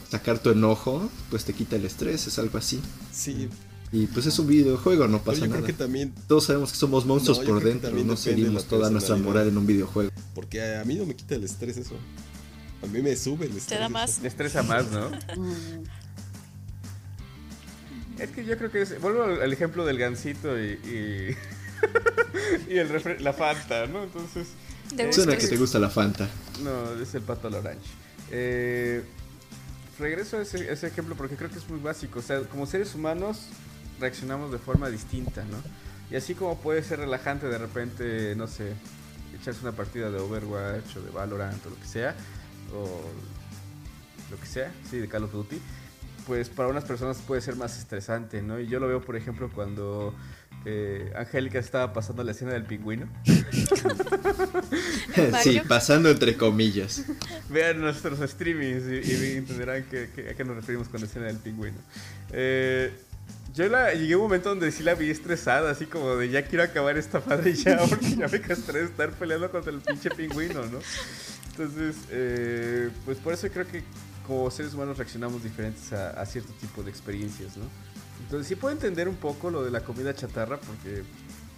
sacar tu enojo, pues te quita el estrés, es algo así. Sí, y pues es un videojuego, no pasa nada. que también... Todos sabemos que somos monstruos por dentro, no seguimos toda nuestra moral en un videojuego. Porque a mí no me quita el estrés eso. A mí me sube el estrés. Te da más. Te estresa más, ¿no? es que yo creo que es, vuelvo al ejemplo del gansito y, y, y el la Fanta, ¿no? Entonces... Suena que te gusta la Fanta. No, es el pato al orange. Eh, regreso a ese, ese, ejemplo porque creo que es muy básico. O sea, como seres humanos reaccionamos de forma distinta, ¿no? Y así como puede ser relajante de repente, no sé, echarse una partida de Overwatch o de Valorant o lo que sea, o lo que sea, sí, de Call of Duty, pues para unas personas puede ser más estresante, ¿no? Y yo lo veo, por ejemplo, cuando eh, Angélica estaba pasando la escena del pingüino. [laughs] sí, pasando entre comillas. Vean nuestros streamings y, entenderán que, a qué nos referimos con la escena del pingüino. Eh, yo la, llegué a un momento donde sí la vi estresada, así como de ya quiero acabar esta madre ya, [laughs] porque ya me castré de estar peleando contra el pinche pingüino, ¿no? Entonces, eh, pues por eso creo que como seres humanos reaccionamos diferentes a, cierto tipo de experiencias, ¿no? Entonces sí puedo entender un poco lo de la comida chatarra, porque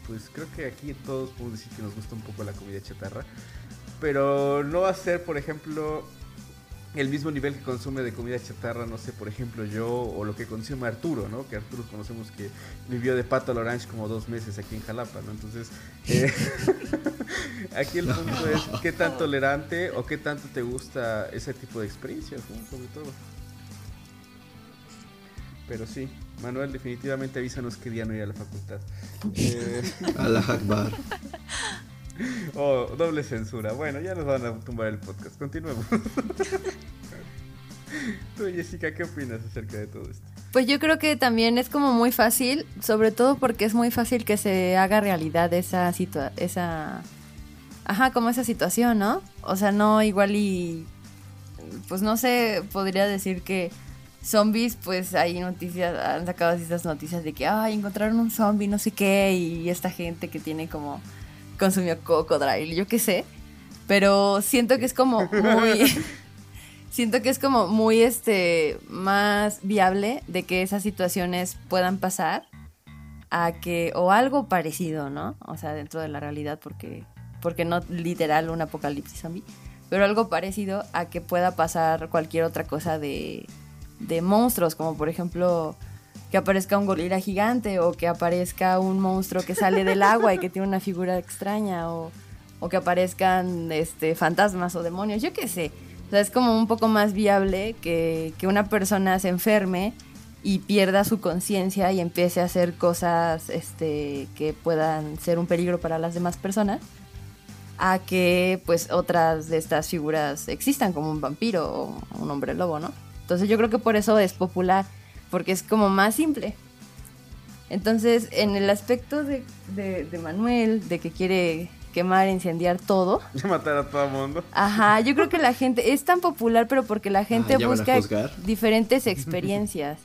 pues creo que aquí todos podemos decir que nos gusta un poco la comida chatarra, pero no va a ser, por ejemplo, el mismo nivel que consume de comida chatarra, no sé, por ejemplo, yo o lo que consume Arturo, ¿no? Que Arturo conocemos que vivió de pato al orange como dos meses aquí en Jalapa, ¿no? Entonces, eh, [laughs] aquí el punto es qué tan tolerante o qué tanto te gusta ese tipo de experiencias, ¿no? Sobre todo. Pero sí, Manuel, definitivamente avísanos qué día no ir a la facultad. [laughs] Eh... A la Hakbar. [laughs] Oh, doble censura. Bueno, ya nos van a tumbar el podcast. Continuemos. [laughs] Tú, Jessica, ¿qué opinas acerca de todo esto? Pues yo creo que también es como muy fácil, sobre todo porque es muy fácil que se haga realidad esa situación, esa... Ajá, como esa situación, ¿no? O sea, no igual y... Pues no sé, podría decir que zombies, pues hay noticias, han sacado esas noticias de que, ay, encontraron un zombie, no sé qué, y esta gente que tiene como consumió cocodrilo, yo qué sé. Pero siento que es como muy. [laughs] [laughs] siento que es como muy este. más viable de que esas situaciones puedan pasar. A que. o algo parecido, ¿no? O sea, dentro de la realidad, porque. Porque no literal un apocalipsis zombie. Pero algo parecido a que pueda pasar cualquier otra cosa de. De monstruos, como por ejemplo que aparezca un gorila gigante o que aparezca un monstruo que sale del [laughs] agua y que tiene una figura extraña o, que aparezcan este, fantasmas o demonios, yo qué sé. O sea, es como un poco más viable que, una persona se enferme y pierda su conciencia y empiece a hacer cosas este, que puedan ser un peligro para las demás personas a que pues otras de estas figuras existan como un vampiro o un hombre lobo, ¿no? Entonces yo creo que por eso es popular porque es como más simple. Entonces, en el aspecto de, Manuel, de que quiere quemar, incendiar todo. [laughs] Matar a todo el mundo. Ajá, yo creo que la gente es tan popular, pero porque la gente ah, busca diferentes experiencias.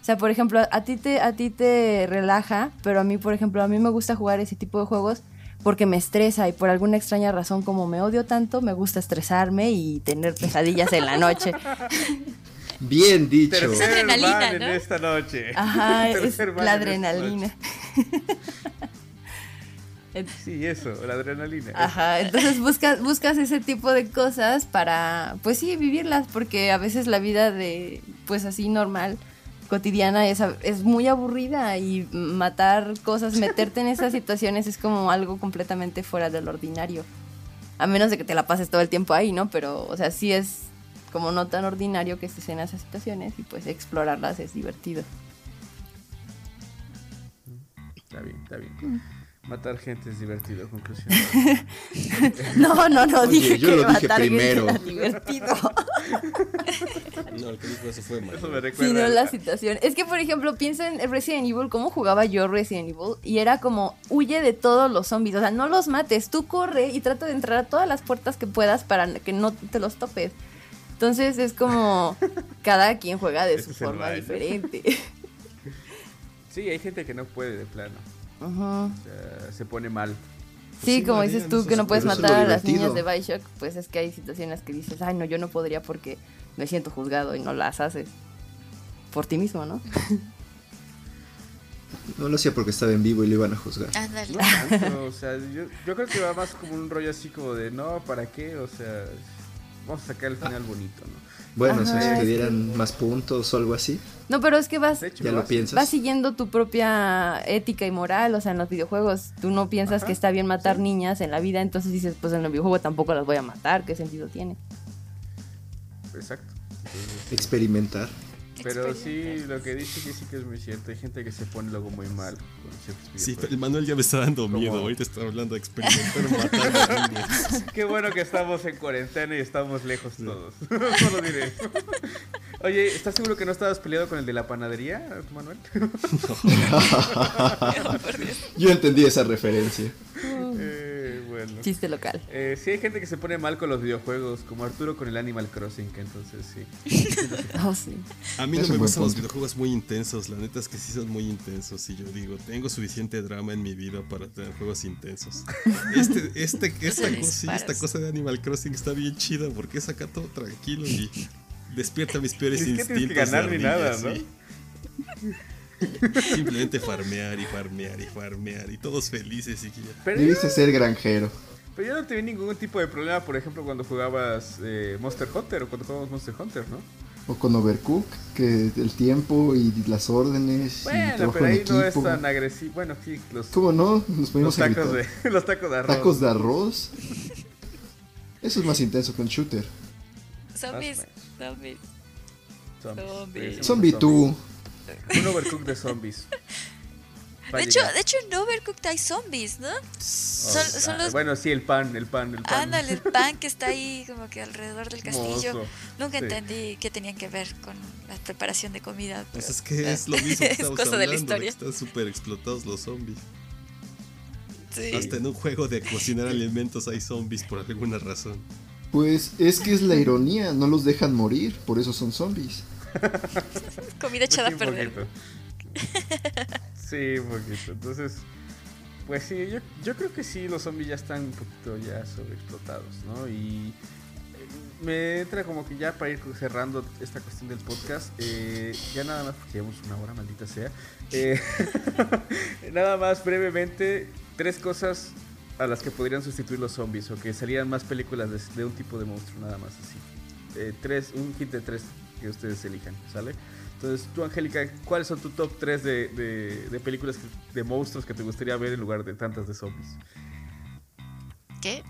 O sea, por ejemplo, a ti te a ti te relaja, pero a mí, por ejemplo, a mí me gusta jugar ese tipo de juegos porque me estresa y por alguna extraña razón como me odio tanto, me gusta estresarme y tener pesadillas en la noche. [laughs] Bien dicho. Tercer adrenalina, en esta noche. Ajá, [laughs] es la adrenalina. [laughs] sí, eso, la adrenalina. Ajá, entonces buscas, buscas ese tipo de cosas para, pues sí, vivirlas, porque a veces la vida de, pues así normal, cotidiana es, es muy aburrida y matar cosas, meterte en esas situaciones es como algo completamente fuera del ordinario. A menos de que te la pases todo el tiempo ahí, ¿no? Pero, o sea, sí es como no tan ordinario que estés en esas situaciones y pues explorarlas es divertido. Está bien, está bien. Mm. Matar gente es divertido, conclusión. [laughs] no, no, no, dije yo que lo dije primero. Gente divertido. [laughs] no, el que dijo eso fue malo. Eso me recuerda. la situación. Es que, por ejemplo, piensa en Resident Evil, cómo jugaba yo Resident Evil, y era como, huye de todos los zombies, o sea, no los mates, tú corre y trata de entrar a todas las puertas que puedas para que no te los topes. Entonces es como, cada quien juega de su forma diferente. [laughs] Sí, hay gente que no puede de plano. O sea, se pone mal. Sí, como dices tú, que no puedes matar a las niñas de Bioshock, pues es que hay situaciones que dices, ay, no, yo no podría porque me siento juzgado y no las haces. Por ti mismo, ¿no? [laughs] No lo hacía porque estaba en vivo y lo iban a juzgar. No, o sea, yo, yo, creo que va más como un rollo así como de, no, ¿para qué? O sea, vamos a sacar el final bonito, ¿no? Bueno, si te dieran más puntos o algo así. No, pero es que vas, ya lo piensas. vas siguiendo tu propia ética y moral, o sea, en los videojuegos tú no piensas que está bien matar niñas en la vida, entonces dices, pues en el videojuego tampoco las voy a matar, ¿qué sentido tiene? Exacto. Experimentar. Pero sí, lo que dice que sí que es muy cierto. Hay gente que se pone luego muy mal Sí, el Manuel ya me está dando miedo. Ahorita está hablando de experimentar. [laughs] Qué bueno que estamos en cuarentena y estamos lejos todos. [laughs] Solo diré. Oye, ¿estás seguro que no estabas peleado con el de la panadería, Manuel? [laughs] Yo entendí esa referencia. Eh, [laughs] Chiste local. Eh, sí, hay gente que se pone mal con los videojuegos, como Arturo con el Animal Crossing, que entonces sí. [laughs] oh, sí. A mí no me gustan los videojuegos muy intensos, la neta es que sí son muy intensos. Y yo digo, tengo suficiente drama en mi vida para tener juegos intensos. [laughs] Este, este, esta, cosa, esta cosa de Animal Crossing está bien chida porque es acá todo tranquilo y despierta mis peores instintos. Que ganar ni nada, ¿no? [laughs] Simplemente farmear y farmear y farmear y todos felices y que Debiste ser granjero. Pero yo no tenía ningún tipo de problema, por ejemplo, cuando jugabas eh, Monster Hunter o cuando jugabas Monster Hunter, ¿no? O con Overcook, que el tiempo y las órdenes. Bueno, pero ahí no es tan agresivo. Bueno, sí, los. ¿Cómo no? los, tacos de, [laughs] los tacos de arroz. Tacos de arroz. Eso es más intenso que un shooter. Zombies. Zombies. Zombies. Zombie tú. [laughs] Un overcook de zombies. De hecho, de hecho, en Overcooked hay zombies, ¿no? son, los... Bueno, sí, el pan, el pan, el pan. Ándale, el pan que está [laughs] ahí como que alrededor del castillo. Nunca entendí qué tenían que ver con la preparación de comida. Pues es que es lo [laughs] mismo que estamos cosa hablando, de la historia. están súper explotados los zombies. Sí. Hasta en un juego de cocinar alimentos hay zombies por alguna razón. Pues es que es la ironía, no los dejan morir, por eso son zombies. [laughs] Comida echada a perder. sí, un poquito. Entonces, pues sí, yo, yo creo que sí, los zombies ya están un poquito ya sobreexplotados, ¿no? Y eh, me entra como que ya para ir cerrando esta cuestión del podcast, eh, ya nada más, porque llevamos una hora, maldita sea. Eh, [laughs] nada más brevemente, tres cosas a las que podrían sustituir los zombies o que serían más películas de, un tipo de monstruo, nada más así. tres, un hit de tres que ustedes elijan, ¿sale? Entonces, tú, Angélica, ¿cuáles son tu top 3 de, de, películas de monstruos que te gustaría ver en lugar de tantas de zombies? ¿Qué?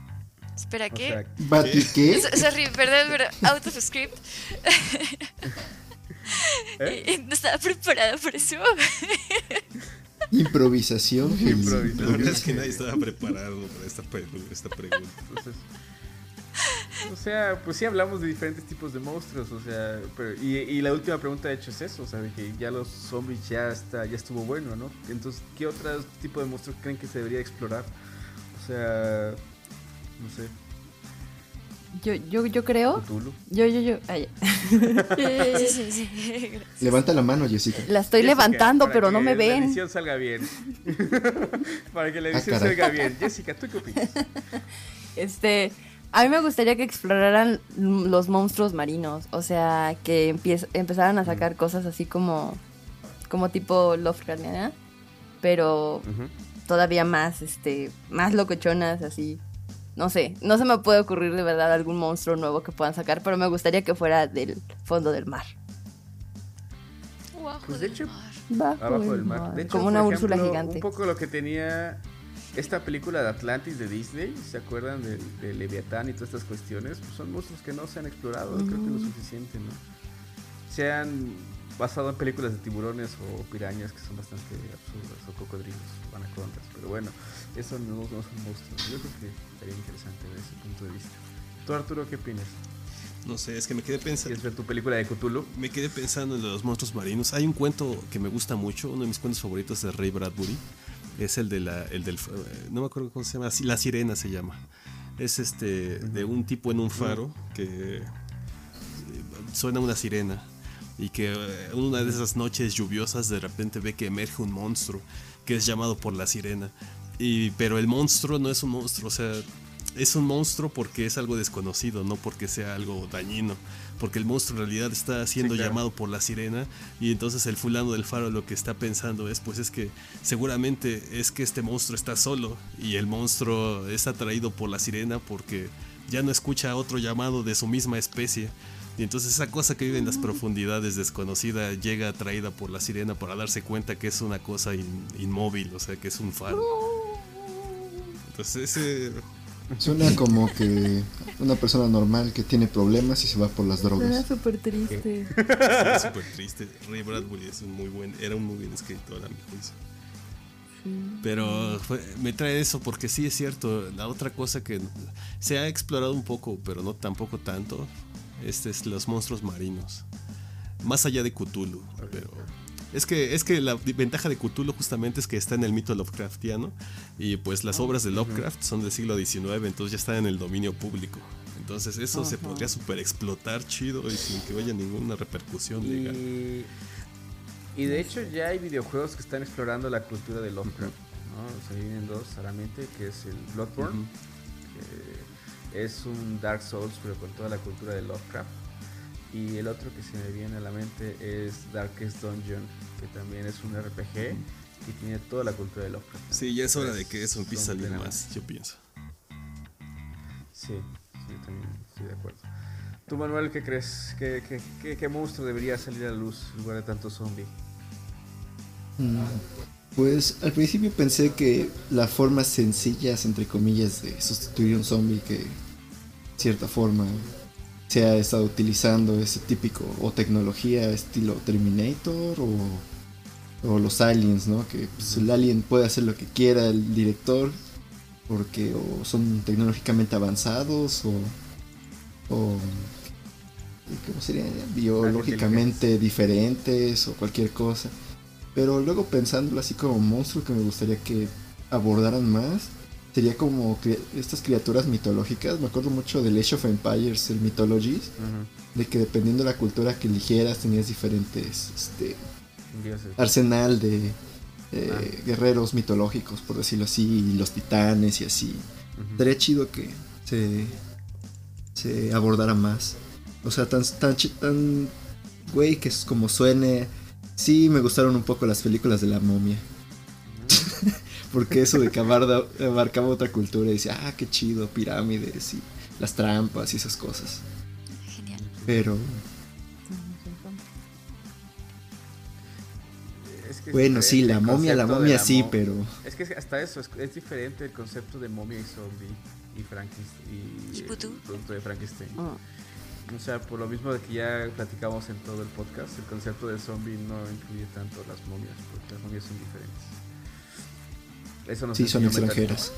Espera, ¿qué? ¿qué? Sorry, perdón, pero out of script. [laughs] ¿Eh? No estaba preparado por eso. [laughs] Improvisación. Improvisación. La verdad es que nadie estaba preparado para esta, esta pregunta. Entonces, o sea, pues sí hablamos de diferentes tipos de monstruos, o sea, y, la última pregunta de hecho es eso, o sea, que ya los zombies ya está, ya estuvo bueno, ¿no? Entonces, ¿qué otro tipo de monstruos creen que se debería explorar? O sea, no sé. Yo, yo, yo creo. Yo, yo, yo. [laughs] [laughs] Levanta la mano, Jessica. La estoy levantando, pero no me ven. [laughs] Para que la edición salga bien. para que la edición ah, salga bien. Jessica, ¿tú qué opinas? Este. A mí me gustaría que exploraran los monstruos marinos, o sea, que empezaran a sacar cosas así como, como tipo Lovecraftiana, pero todavía más, este, más locochonas, así. No sé, no se me puede ocurrir de verdad algún monstruo nuevo que puedan sacar, pero me gustaría que fuera del fondo del mar. pues de hecho, abajo del mar. De hecho, como una Úrsula gigante. Un poco lo que tenía esta película de Atlantis de Disney, ¿se acuerdan de, de Leviatán y todas estas cuestiones? Pues son monstruos que no se han explorado, creo que lo suficiente, ¿no? Se han basado en películas de tiburones o pirañas que son bastante absurdas, o cocodrilos, o anacondas, pero bueno, eso no, no son monstruos. Yo creo que sería interesante desde ese punto de vista. ¿Tú, Arturo, qué opinas? No sé, es que me quedé pensando. ¿Quieres ver tu película de Cthulhu? Me quedé pensando en los monstruos marinos. Hay un cuento que me gusta mucho, uno de mis cuentos favoritos de Ray Bradbury. Es el de la. El del, no me acuerdo cómo se llama. La sirena se llama. Es este. de un tipo en un faro que. Eh, suena una sirena. Y que eh, una de esas noches lluviosas de repente ve que emerge un monstruo que es llamado por la sirena. Y, pero el monstruo no es un monstruo, o sea, es un monstruo porque es algo desconocido, no porque sea algo dañino. Porque el monstruo en realidad está siendo llamado por la sirena y entonces el fulano del faro lo que está pensando es pues es que seguramente es que este monstruo está solo y el monstruo es atraído por la sirena porque ya no escucha otro llamado de su misma especie. Y entonces esa cosa que vive en las profundidades desconocida llega atraída por la sirena para darse cuenta que es una cosa inmóvil, o sea, que es un faro. Entonces ese Suena como que una persona normal que tiene problemas y se va por las drogas. Suena súper triste. súper triste. Ray Bradbury es un muy buen, era un muy buen escritor a mi juicio. Pero me trae eso porque sí es cierto. La otra cosa que se ha explorado un poco, pero no tampoco tanto, este es los monstruos marinos. Más allá de Cthulhu, pero es que, es que la ventaja de Cthulhu justamente es que está en el mito Lovecraftiano y pues las obras de Lovecraft son del siglo XIX, entonces ya están en el dominio público. Entonces eso se podría super explotar chido y sin que haya ninguna repercusión legal. Y, de hecho ya hay videojuegos que están explorando la cultura de Lovecraft. ¿no? Se vienen dos, solamente, que es el Bloodborne, que es un Dark Souls pero con toda la cultura de Lovecraft y el otro que se me viene a la mente es Darkest Dungeon, que también es un RPG y tiene toda la cultura de Lovecraft. Sí, ya es hora de que eso empiece a salir más, yo pienso. Sí, sí, también estoy de acuerdo. ¿Tú, Manuel, qué crees? ¿Qué, qué, qué, monstruo debería salir a la luz en lugar de tanto zombie? Mm, pues al principio pensé que las formas sencillas, entre comillas, de sustituir un zombie que, de cierta forma, se ha estado utilizando ese típico o tecnología estilo Terminator o, los aliens, ¿no? Que pues, el alien puede hacer lo que quiera el director porque o son tecnológicamente avanzados o, o ¿cómo sería? biológicamente diferentes o cualquier cosa. Pero luego pensándolo así como monstruo que me gustaría que abordaran más sería como estas criaturas mitológicas. Me acuerdo mucho del Age of Empires, el Mythologies, de que dependiendo de la cultura que eligieras tenías diferentes este, arsenal de eh, ah. guerreros mitológicos, por decirlo así, y los titanes y así. Sería chido que se, se abordara más. O sea, tan, tan, tan güey que es como suene. Sí, me gustaron un poco las películas de la momia. Porque eso de que abarcaba otra cultura y decía, ah, qué chido, pirámides y las trampas y esas cosas. Genial. Pero. bueno, sí, la momia, la momia sí, pero. Es que hasta eso, es, diferente el concepto de momia y zombie y Frankenstein. Y, producto de Frankenstein. Ah. O sea, por lo mismo de que ya platicamos en todo el podcast, el concepto de zombie no incluye tanto las momias, porque las momias son diferentes. Eso no sí, [laughs] son extranjeras.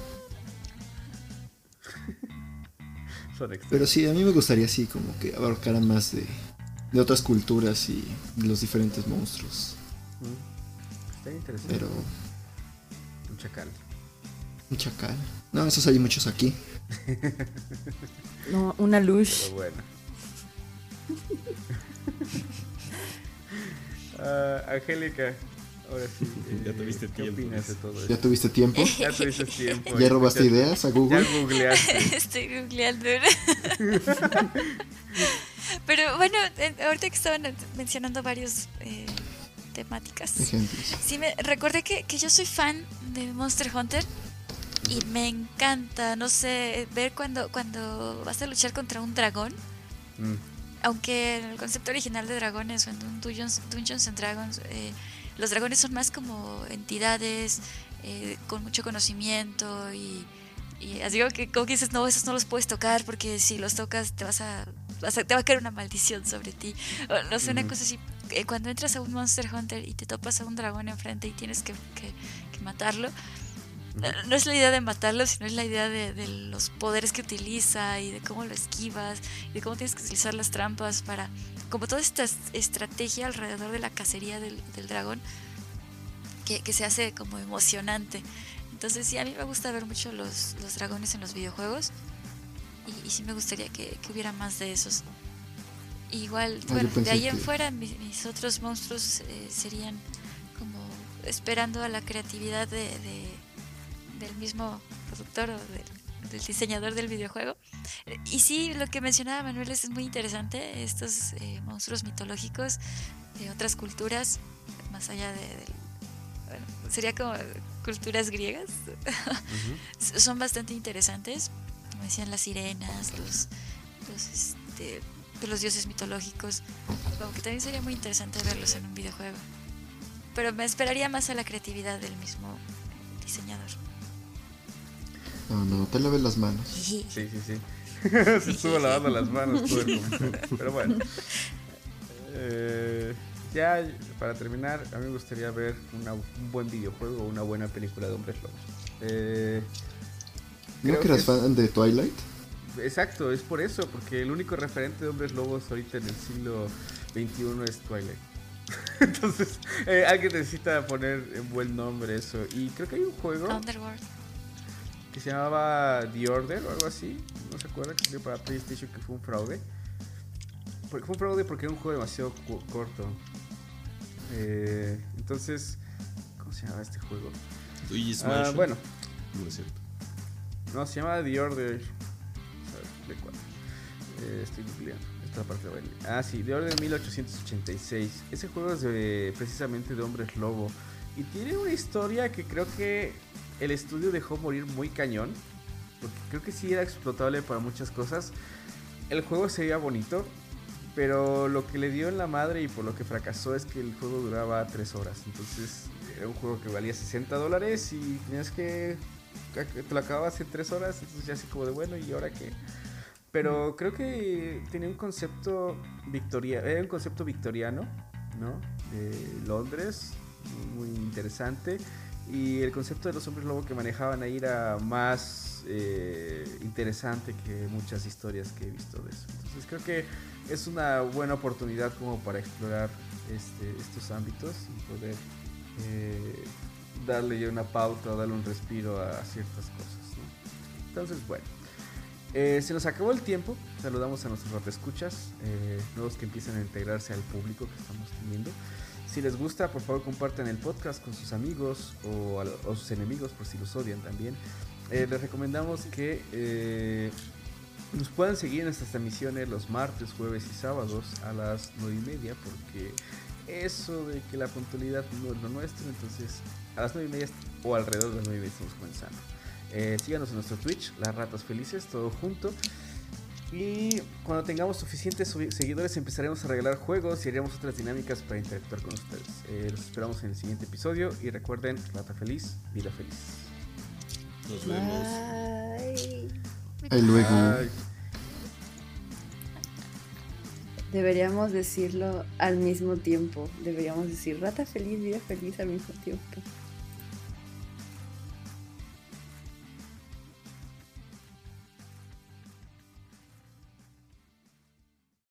Pero sí, a mí me gustaría así como que abarcaran más de, de otras culturas y los diferentes monstruos. Mm. Está interesante. Pero... Un chacal. Un chacal. No, esos hay muchos aquí. no, una luz. Pero bueno. uh, [laughs] Angélica, Ahora sí. ya eh, tuviste ¿qué tiempo. Opinas de todo ¿Ya tuviste tiempo? ya tuviste tiempo. ¿Ya robaste ideas a Google? Ya googleaste. [laughs] Estoy googleando. [laughs] Pero bueno, ahorita que estaban mencionando varios eh, temáticas. Ejemplos. Sí, me recordé que, que yo soy fan de Monster Hunter y me encanta, no sé, ver cuando, cuando vas a luchar contra un dragón. Mm. aunque el concepto original de dragones o en Dungeons, Dungeons and Dragons, eh, los dragones son más como entidades eh, con mucho conocimiento y, así que como que dices, no, esos no los puedes tocar porque si los tocas te vas a, te va a caer una maldición sobre ti. no sé, una cosa así. Eh, cuando entras a un Monster Hunter y te topas a un dragón enfrente y tienes que, que matarlo, no es la idea de matarlo, sino es la idea de, los poderes que utiliza y de cómo lo esquivas y de cómo tienes que utilizar las trampas para... Como toda esta estrategia alrededor de la cacería del, dragón que, se hace como emocionante. Entonces sí, a mí me gusta ver mucho los, dragones en los videojuegos y, sí me gustaría que, hubiera más de esos. Igual, ah, bueno, de ahí en fuera mis, otros monstruos eh, serían como esperando a la creatividad de del mismo productor o del, diseñador del videojuego. Y sí, lo que mencionaba Manuel es muy interesante, estos eh, monstruos mitológicos de otras culturas, más allá de, bueno, sería como culturas griegas, [laughs] son bastante interesantes, como decían las sirenas, los, los, este, pues los dioses mitológicos, como que también sería muy interesante verlos en un videojuego. Pero me esperaría más a la creatividad del mismo diseñador. No, no, te laves las manos. Sí, sí, sí. [laughs] Se estuvo lavando las manos todo el Pero bueno. Eh, ya para terminar, a mí me gustaría ver un buen videojuego o una buena película de hombres lobos. Eh, ¿No que eras fan de Twilight? Exacto, es por eso, porque el único referente de hombres lobos ahorita en el siglo XXI es Twilight. [laughs] Entonces, eh, alguien necesita poner en buen nombre eso. Y creo que hay un juego. Underworld que se llamaba The Order o algo así. No se acuerda que salió para PlayStation que fue un fraude. Porque fue un fraude porque era un juego demasiado corto. Eh, entonces, ¿cómo se llama este juego? Ah, bueno. No es cierto. No, se llama The Order. ¿De cuál? Eh, estoy googleando. Esta parte de Ah, sí, The Order 1886. Ese juego es de, precisamente de hombres lobo. Y tiene una historia que creo que el estudio dejó morir muy cañón. Porque creo que sí era explotable para muchas cosas. El juego se veía bonito. Pero lo que le dio en la madre y por lo que fracasó es que el juego duraba 3 horas. Entonces era un juego que valía 60 dólares y tenías que... Te lo acababas en 3 horas. Entonces ya así como de bueno, ¿y ahora qué? Pero creo que tenía un concepto victoriano, era un concepto victoriano, ¿no? De Londres, muy interesante. Y el concepto de los hombres lobo que manejaban ahí era más eh, interesante que muchas historias que he visto de eso. Entonces creo que es una buena oportunidad como para explorar este, estos ámbitos y poder eh, darle ya una pauta, darle un respiro a ciertas cosas. Entonces, bueno. Eh, se nos acabó el tiempo. Saludamos a nuestros escuchas, eh, nuevos que empiezan a integrarse al público que estamos teniendo. Si les gusta, por favor compartan el podcast con sus amigos o, a, sus enemigos por si los odian también. Eh, les recomendamos que eh, nos puedan seguir en nuestras transmisiones los martes, jueves y sábados a las 9 y media porque eso de que la puntualidad no es lo nuestro, entonces a las 9 y media o alrededor de las 9 y media estamos comenzando. Eh, síganos en nuestro Twitch, las ratas felices, todo junto. Y cuando tengamos suficientes seguidores empezaremos a regalar juegos y haremos otras dinámicas para interactuar con ustedes. Eh, los esperamos en el siguiente episodio y recuerden, rata feliz, vida feliz. Nos vemos. Bye. luego. Deberíamos decirlo al mismo tiempo. Deberíamos decir rata feliz, vida feliz al mismo tiempo.